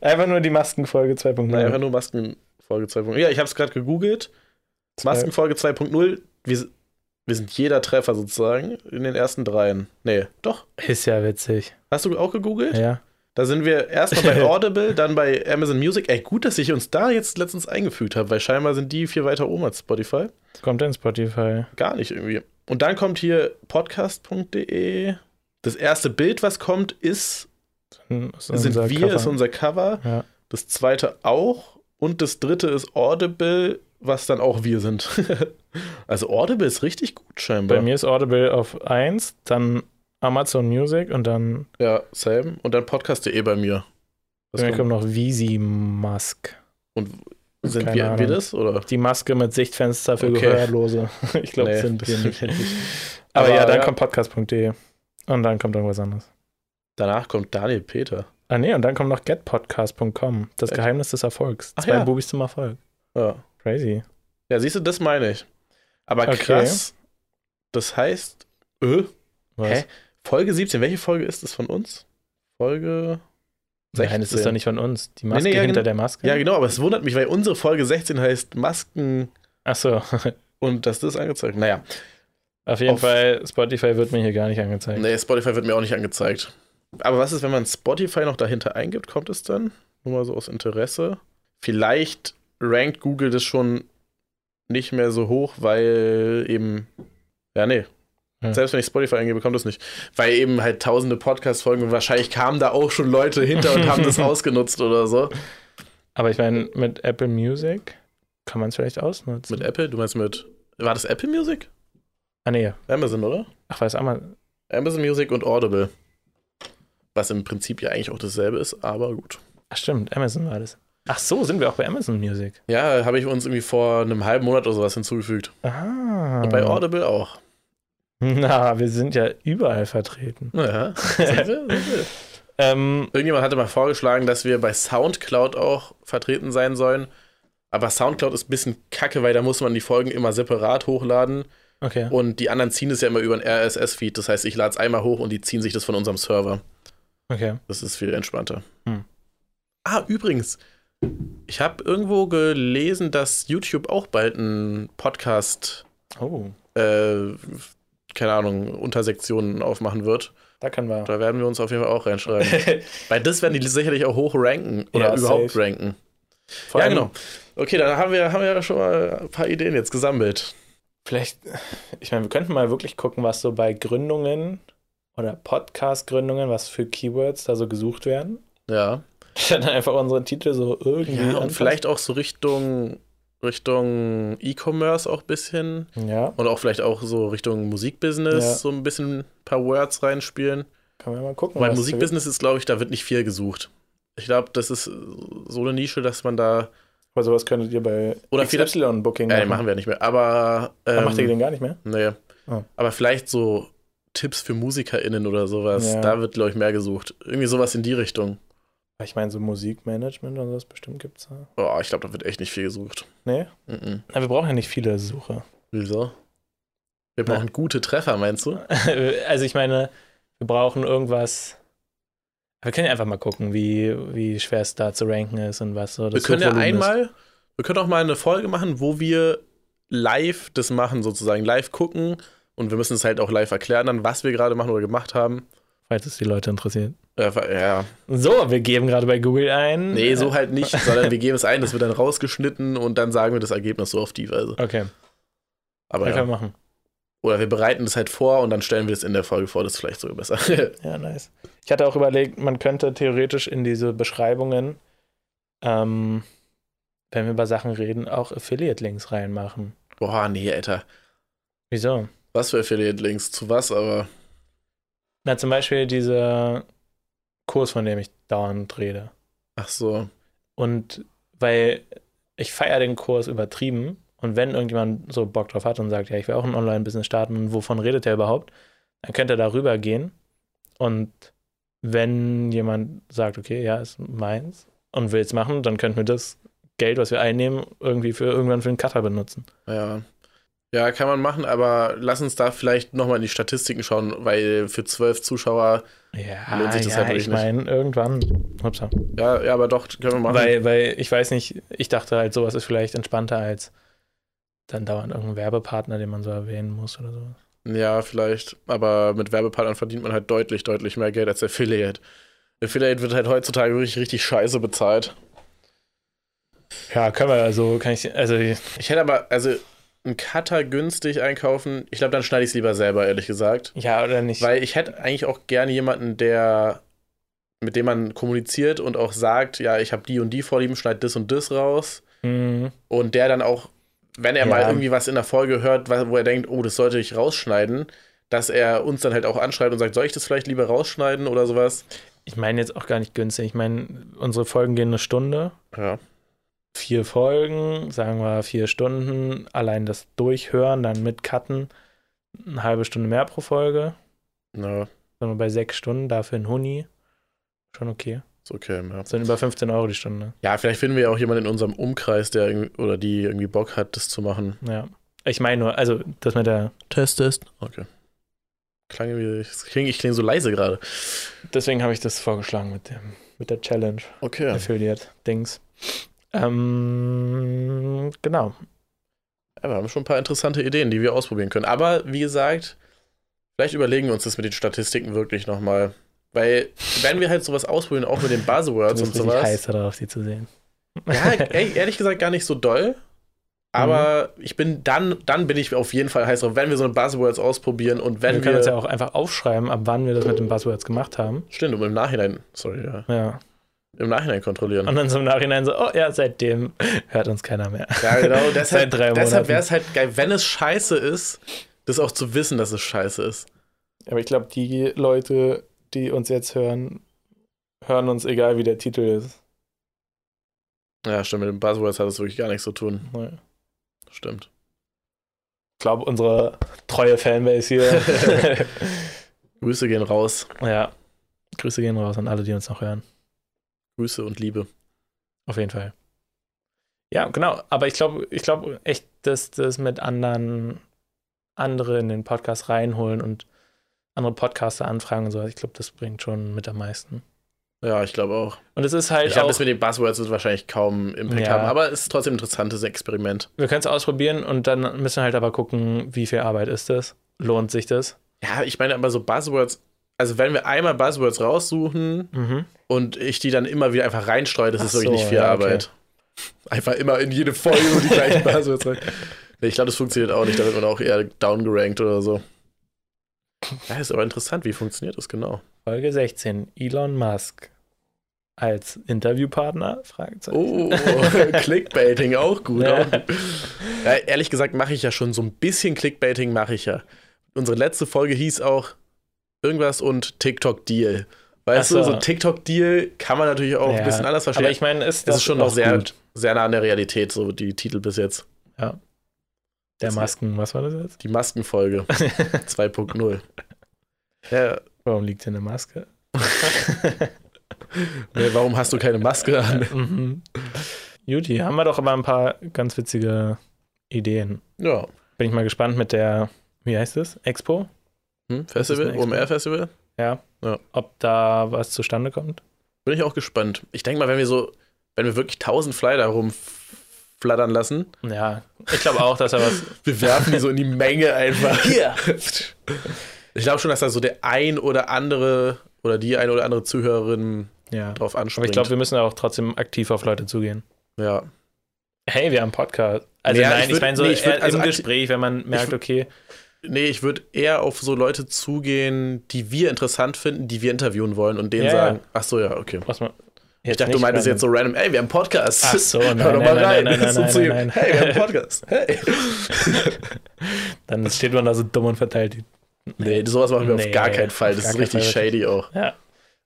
Einfach nur die Maskenfolge 2.0. Nein, einfach nur Maskenfolge 2.0. Ja, ich habe es gerade gegoogelt. Maskenfolge 2.0. Wir, wir sind jeder Treffer sozusagen in den ersten dreien. Nee, doch. Ist ja witzig. Hast du auch gegoogelt? Ja. Da sind wir erstmal bei *laughs* Audible, dann bei Amazon Music. Ey, gut, dass ich uns da jetzt letztens eingefügt habe, weil scheinbar sind die viel weiter oben als Spotify. Kommt in Spotify. Gar nicht irgendwie. Und dann kommt hier podcast.de. Das erste Bild, was kommt, Ist sind wir, Cover. ist unser Cover. Ja. Das zweite auch. Und das dritte ist Audible, was dann auch wir sind. *laughs* also Audible ist richtig gut scheinbar. Bei mir ist Audible auf 1, dann Amazon Music und dann Ja, same. Und dann podcast.de bei mir. Was bei mir kommt noch Visi Mask. Und sind Keine wir, wir Ahnung. das? Oder? Die Maske mit Sichtfenster für Okay. Gehörlose. *laughs* Ich glaube, Nee, wir sind wir nicht. Aber, *laughs* Aber ja, dann ja. kommt podcast.de. Und dann kommt irgendwas anderes. Danach kommt Daniel Peter. Ah nee, und dann kommt noch getpodcast.com. Das Echt? Geheimnis des Erfolgs. Ach Zwei ja. Bubis zum Erfolg. Ja. Crazy. ja, siehst du, das meine ich. Aber Okay. krass. Das heißt, äh, Was? Hä? Folge 17. Welche Folge ist das von uns? Folge. Nein, das ist 16. doch nicht von uns. Die Nee, Maske nee, ja, hinter der Maske. Ja, genau, aber es wundert mich, weil unsere Folge 16 heißt Masken Ach so. *laughs* und dass das angezeigt. Naja, Auf jeden Auf- Fall, Spotify wird mir hier gar nicht angezeigt. nee, Spotify wird mir auch nicht angezeigt. Aber was ist, wenn man Spotify noch dahinter eingibt? Kommt es dann? Nur mal so aus Interesse. Vielleicht rankt Google das schon nicht mehr so hoch, weil eben. Ja, nee. Ja. Selbst wenn ich Spotify eingebe, kommt das nicht. Weil eben halt tausende Podcast-Folgen und wahrscheinlich kamen da auch schon Leute hinter und haben das *laughs* ausgenutzt oder so. Aber ich meine, mit Apple Music kann man es vielleicht ausnutzen. Mit Apple? Du meinst mit. War das Apple Music? ah nee. Amazon, oder? Ach, weiß Amazon. Amazon Music und Audible. Was im Prinzip ja eigentlich auch dasselbe ist, aber gut. Ach stimmt, Amazon war das. Ach so, sind wir auch bei Amazon Music. Ja, habe ich uns irgendwie vor einem halben Monat oder sowas hinzugefügt. Ah. Und bei Audible auch. *laughs* Na, wir sind ja überall vertreten. Ja, sind wir, sind wir. *laughs* Ähm, Irgendjemand hatte mal vorgeschlagen, dass wir bei Soundcloud auch vertreten sein sollen. Aber Soundcloud ist ein bisschen kacke, weil da muss man die Folgen immer separat hochladen. okay. Und die anderen ziehen es ja immer über einen RSS-Feed. Das heißt, ich lade es einmal hoch und die ziehen sich das von unserem Server. Okay. Das ist viel entspannter. Hm. Ah, übrigens, ich habe irgendwo gelesen, dass YouTube auch bald einen Podcast, Oh, äh, keine Ahnung, Untersektionen aufmachen wird. da können wir. Da werden wir uns auf jeden Fall auch reinschreiben. *laughs* Weil das werden die sicherlich auch hoch ranken oder Ja, überhaupt safe. ranken. Vor ja, genau. Okay, dann haben wir, haben wir ja schon mal ein paar Ideen jetzt gesammelt. Vielleicht, ich meine, wir könnten mal wirklich gucken, was so bei Gründungen oder Podcast-Gründungen, was für Keywords da so gesucht werden. Ja. *laughs* Dann einfach unsere Titel so irgendwie. ja und anpassen. vielleicht auch so Richtung, Richtung E-Commerce auch ein bisschen. Ja, Und auch vielleicht auch so Richtung Musikbusiness Ja. so ein bisschen ein paar Words reinspielen. können wir mal gucken. Weil Musikbusiness ist, glaube ich, da wird nicht viel gesucht. Ich glaube, das ist so eine Nische, dass man da. Aber sowas könntet ihr bei Oder XY-Booking Ja, den machen wir nicht mehr. Aber. Ähm, macht ihr den gar nicht mehr? Nee. Oh. Aber vielleicht so Tipps für MusikerInnen oder sowas. Ja. Da wird, glaube ich, mehr gesucht. Irgendwie sowas in die Richtung. Ich meine, so Musikmanagement und sowas bestimmt gibt's da. Oh, ich glaube, da wird echt nicht viel gesucht. Nee? Mhm. Na, wir brauchen ja nicht viele Suche. Wieso? Wir Na. brauchen gute Treffer, meinst du? *laughs* Also ich meine, wir brauchen irgendwas. Wir können ja einfach mal gucken, wie, wie schwer es da zu ranken ist und was so Wir können ja Suchvolumen ist. einmal, wir können auch mal eine Folge machen, wo wir live das machen, sozusagen live gucken. Und wir müssen es halt auch live erklären, dann, was wir gerade machen oder gemacht haben. Falls es die Leute interessiert. Äh, ja, So, wir geben gerade bei Google ein. nee, so halt nicht, *laughs* sondern wir geben es ein, das wird dann rausgeschnitten und dann sagen wir das Ergebnis so auf die Weise. Okay, Aber das ja. machen. Oder wir bereiten das halt vor und dann stellen wir es in der Folge vor, das ist vielleicht sogar besser. *laughs* Ja, nice. Ich hatte auch überlegt, man könnte theoretisch in diese Beschreibungen, ähm, wenn wir über Sachen reden, auch Affiliate-Links reinmachen. Boah, nee, Alter. Wieso? Was für Affiliate-Links? Zu was aber? Na, zum Beispiel dieser Kurs, von dem ich dauernd rede. Ach so. Und weil ich feiere den Kurs übertrieben und wenn irgendjemand so Bock drauf hat und sagt, ja, ich will auch ein Online-Business starten und wovon redet er überhaupt, dann könnte er darüber gehen und wenn jemand sagt, okay, ja, ist meins und will es machen, dann könnten wir das Geld, was wir einnehmen, irgendwie für irgendwann für einen Cutter benutzen. Ja. Ja, kann man machen, aber lass uns da vielleicht nochmal in die Statistiken schauen, weil für zwölf Zuschauer, Ja, Lohnt sich das ja halt wirklich ich meine, irgendwann. Upsa. ja, ja, aber doch, können wir machen. Weil, weil ich weiß nicht, ich dachte halt, sowas ist vielleicht entspannter als dann dauernd irgendein Werbepartner, den man so erwähnen muss oder so. ja, vielleicht, aber mit Werbepartnern verdient man halt deutlich, deutlich mehr Geld als Affiliate. Affiliate wird halt heutzutage wirklich richtig scheiße bezahlt. Ja, können wir also, kann ich, also Ich hätte aber, also, einen Cutter günstig einkaufen, ich glaube, dann schneide ich es lieber selber, ehrlich gesagt. ja oder nicht. Weil ich hätte eigentlich auch gerne jemanden, der mit dem man kommuniziert und auch sagt, ja, ich habe die und die Vorlieben, schneid das und das raus. Mhm. Und der dann auch, wenn er Ja. mal irgendwie was in der Folge hört, wo er denkt, oh, das sollte ich rausschneiden, dass er uns dann halt auch anschreibt und sagt, soll ich das vielleicht lieber rausschneiden oder sowas? Ich meine jetzt auch gar nicht günstig. Ich meine, unsere Folgen gehen eine Stunde. Ja. Vier Folgen, sagen wir vier Stunden. Allein das Durchhören, dann mit Cutten, eine halbe Stunde mehr pro Folge. Na, Sind wir bei sechs Stunden, dafür ein Huni. Schon okay. ist okay. Ja. Das sind über 15 Euro die Stunde. ja, vielleicht finden wir ja auch jemanden in unserem Umkreis, der irgendwie, oder die irgendwie Bock hat, das zu machen. Ja. Ich meine nur, also das mit der, Test ist. Okay. Klang wie, ich klinge kling so leise gerade. deswegen habe ich das vorgeschlagen mit dem, mit der Challenge. Okay. Affiliate-Dings. Ähm, genau. Ja, wir haben schon ein paar interessante Ideen, die wir ausprobieren können. Aber wie gesagt, vielleicht überlegen wir uns das mit den Statistiken wirklich nochmal. Weil, wenn wir halt sowas ausprobieren, auch mit den Buzzwords und sowas. heiß darauf, die zu sehen. Ja, *laughs* ehrlich gesagt gar nicht so doll. Aber ich bin dann, dann bin ich auf jeden Fall heiß drauf, wenn wir so eine Buzzwords ausprobieren und wenn wir wir. können uns ja auch einfach aufschreiben, ab wann wir das mit den Buzzwords gemacht haben. stimmt, und im Nachhinein, sorry, ja, Ja. Im Nachhinein kontrollieren. Und dann so im Nachhinein so, oh ja, seitdem hört uns keiner mehr. ja, genau, *laughs* deshalb, Seit drei deshalb wäre es halt geil, wenn es scheiße ist, das auch zu wissen, dass es scheiße ist. Aber ich glaube, die Leute, die uns jetzt hören, hören uns, egal wie der Titel ist. Ja, stimmt, mit den Buzzwords hat das wirklich gar nichts zu tun. Nee. Stimmt. Ich glaube, unsere treue Fanbase hier. *laughs* *laughs* Grüße gehen raus. ja. Grüße gehen raus an alle, die uns noch hören. Grüße und Liebe. Auf jeden Fall. Ja, genau. Aber ich glaube, ich glaube echt, dass das mit anderen, andere in den Podcast reinholen und andere Podcaster anfragen und so. Ich glaube, das bringt schon mit am meisten. Ja, ich glaube auch. Und es ist halt Ich glaube, das mit den Buzzwords wird wahrscheinlich kaum Impact Ja. haben, aber es ist trotzdem ein interessantes Experiment. wir können es ausprobieren und dann müssen wir halt aber gucken, wie viel Arbeit ist das? Lohnt sich das? Ja, ich meine aber so Buzzwords, also wenn wir einmal Buzzwords raussuchen Mhm. und ich die dann immer wieder einfach reinstreue, das Ach ist wirklich so, nicht viel ja, okay. Arbeit. Einfach immer in jede Folge die gleichen *laughs* Buzzwords rein. Nee, ich glaube, das funktioniert auch nicht, da wird man auch eher downgerankt oder so. Ja, ist aber interessant, wie funktioniert das genau? Folge 16. Elon Musk als Interviewpartner? Fragezeichen. Oh, *laughs* Clickbaiting auch gut. Ja. Auch. Ja, ehrlich gesagt mache ich ja schon so ein bisschen Clickbaiting mache ich ja. Unsere letzte Folge hieß auch irgendwas und TikTok-Deal. Weißt Ach du, so. so TikTok-Deal kann man natürlich auch Ja. ein bisschen anders verstehen. Aber ich meine, ist das das ist schon noch sehr, gut? sehr nah an der Realität, so die Titel bis jetzt. Der das- Masken, was war das jetzt? Die Maskenfolge *laughs* 2.0. Ja, Warum liegt hier eine Maske? *laughs* nee, warum hast du keine Maske an? *laughs* mhm. Juti, haben wir doch aber ein paar ganz witzige Ideen. Ja. Bin ich mal gespannt mit der, wie heißt es? Expo? Hm, Festival, eine Expo. OMR-Festival? Ja. Ja. Ob da was zustande kommt? Bin ich auch gespannt. Ich denke mal, wenn wir so, wenn wir wirklich 1000 Flyer rumflattern lassen, Ja, ich glaube auch, dass er was. *laughs* wir werfen die so in die Menge einfach. *laughs* Hier! Ich glaube schon, dass da so der ein oder andere oder die ein oder andere Zuhörerin Ja. drauf Aber anspringt. ich glaube, wir müssen auch trotzdem aktiv auf Leute zugehen. ja. Hey, wir haben einen Podcast. Also Ja, nein, ich ich, meine so nee, ich würd- also im Gespräch, wenn man merkt, okay, Nee, ich würde eher auf so Leute zugehen, die wir interessant finden, die wir interviewen wollen und denen Ja, sagen, ach so, ja, okay. was man. Ich dachte, du meintest jetzt so random, ey, wir haben einen Podcast. Ach so, *laughs* nein, Hör doch mal nein, rein. nein, nein, *laughs* So nein, zu ihm, nein, nein. Hey, wir haben einen Podcast. Hey. *laughs* Dann steht man da so dumm und verteilt die. Nee, sowas machen wir Nee, auf gar keinen Fall. Das ist richtig Fall. shady auch. Ja.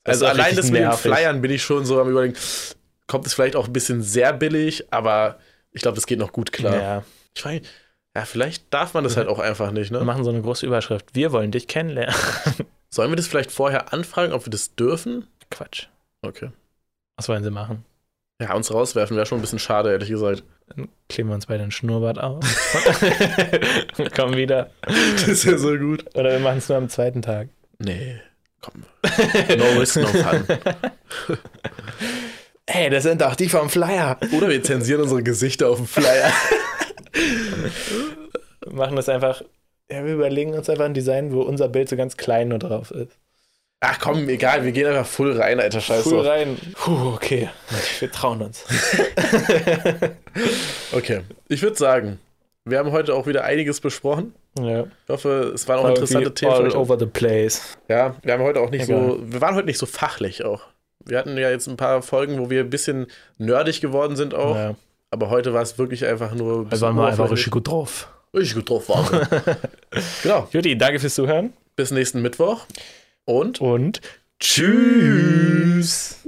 Also allein das mit den. Flyern bin ich schon so am überlegen, kommt es vielleicht auch ein bisschen sehr billig, aber ich glaube, das geht noch gut klar. Ja. Ich frage mich, ja, vielleicht darf man das halt auch einfach nicht, Wir ne? machen so eine große Überschrift. Wir wollen dich kennenlernen. *laughs* Sollen wir das vielleicht vorher anfragen, ob wir das dürfen? Quatsch. Okay. Was wollen sie machen? Ja, uns rauswerfen wäre schon ein bisschen schade, ehrlich gesagt. Dann kleben wir uns beide den Schnurrbart auf. *laughs* *laughs* Kommen wieder. Das ist ja so gut. Oder wir machen es nur am zweiten Tag. Nee, komm. No risk, no fun. Hey, das sind doch die vom Flyer. Oder wir zensieren unsere Gesichter auf dem Flyer. Wir machen das einfach. Ja, wir überlegen uns einfach ein Design, wo unser Bild so ganz klein nur drauf ist. Ach komm, egal, wir gehen einfach full rein, Alter, scheiß Cool drauf. rein. Puh, okay. Wir trauen uns. *laughs* Okay, ich würde sagen, wir haben heute auch wieder einiges besprochen. Ja. Ich hoffe, es waren auch interessante Themen. All over the place. Ja, wir haben heute auch nicht Egal. so, wir waren heute nicht so fachlich auch. Wir hatten ja jetzt ein paar Folgen, wo wir ein bisschen nerdig geworden sind auch, Ja. Aber heute war es wirklich einfach nur ein bisschen waren wir einfach richtig gut drauf. richtig gut drauf waren. *laughs* genau, Juti, danke fürs Zuhören bis nächsten Mittwoch und und tschüss.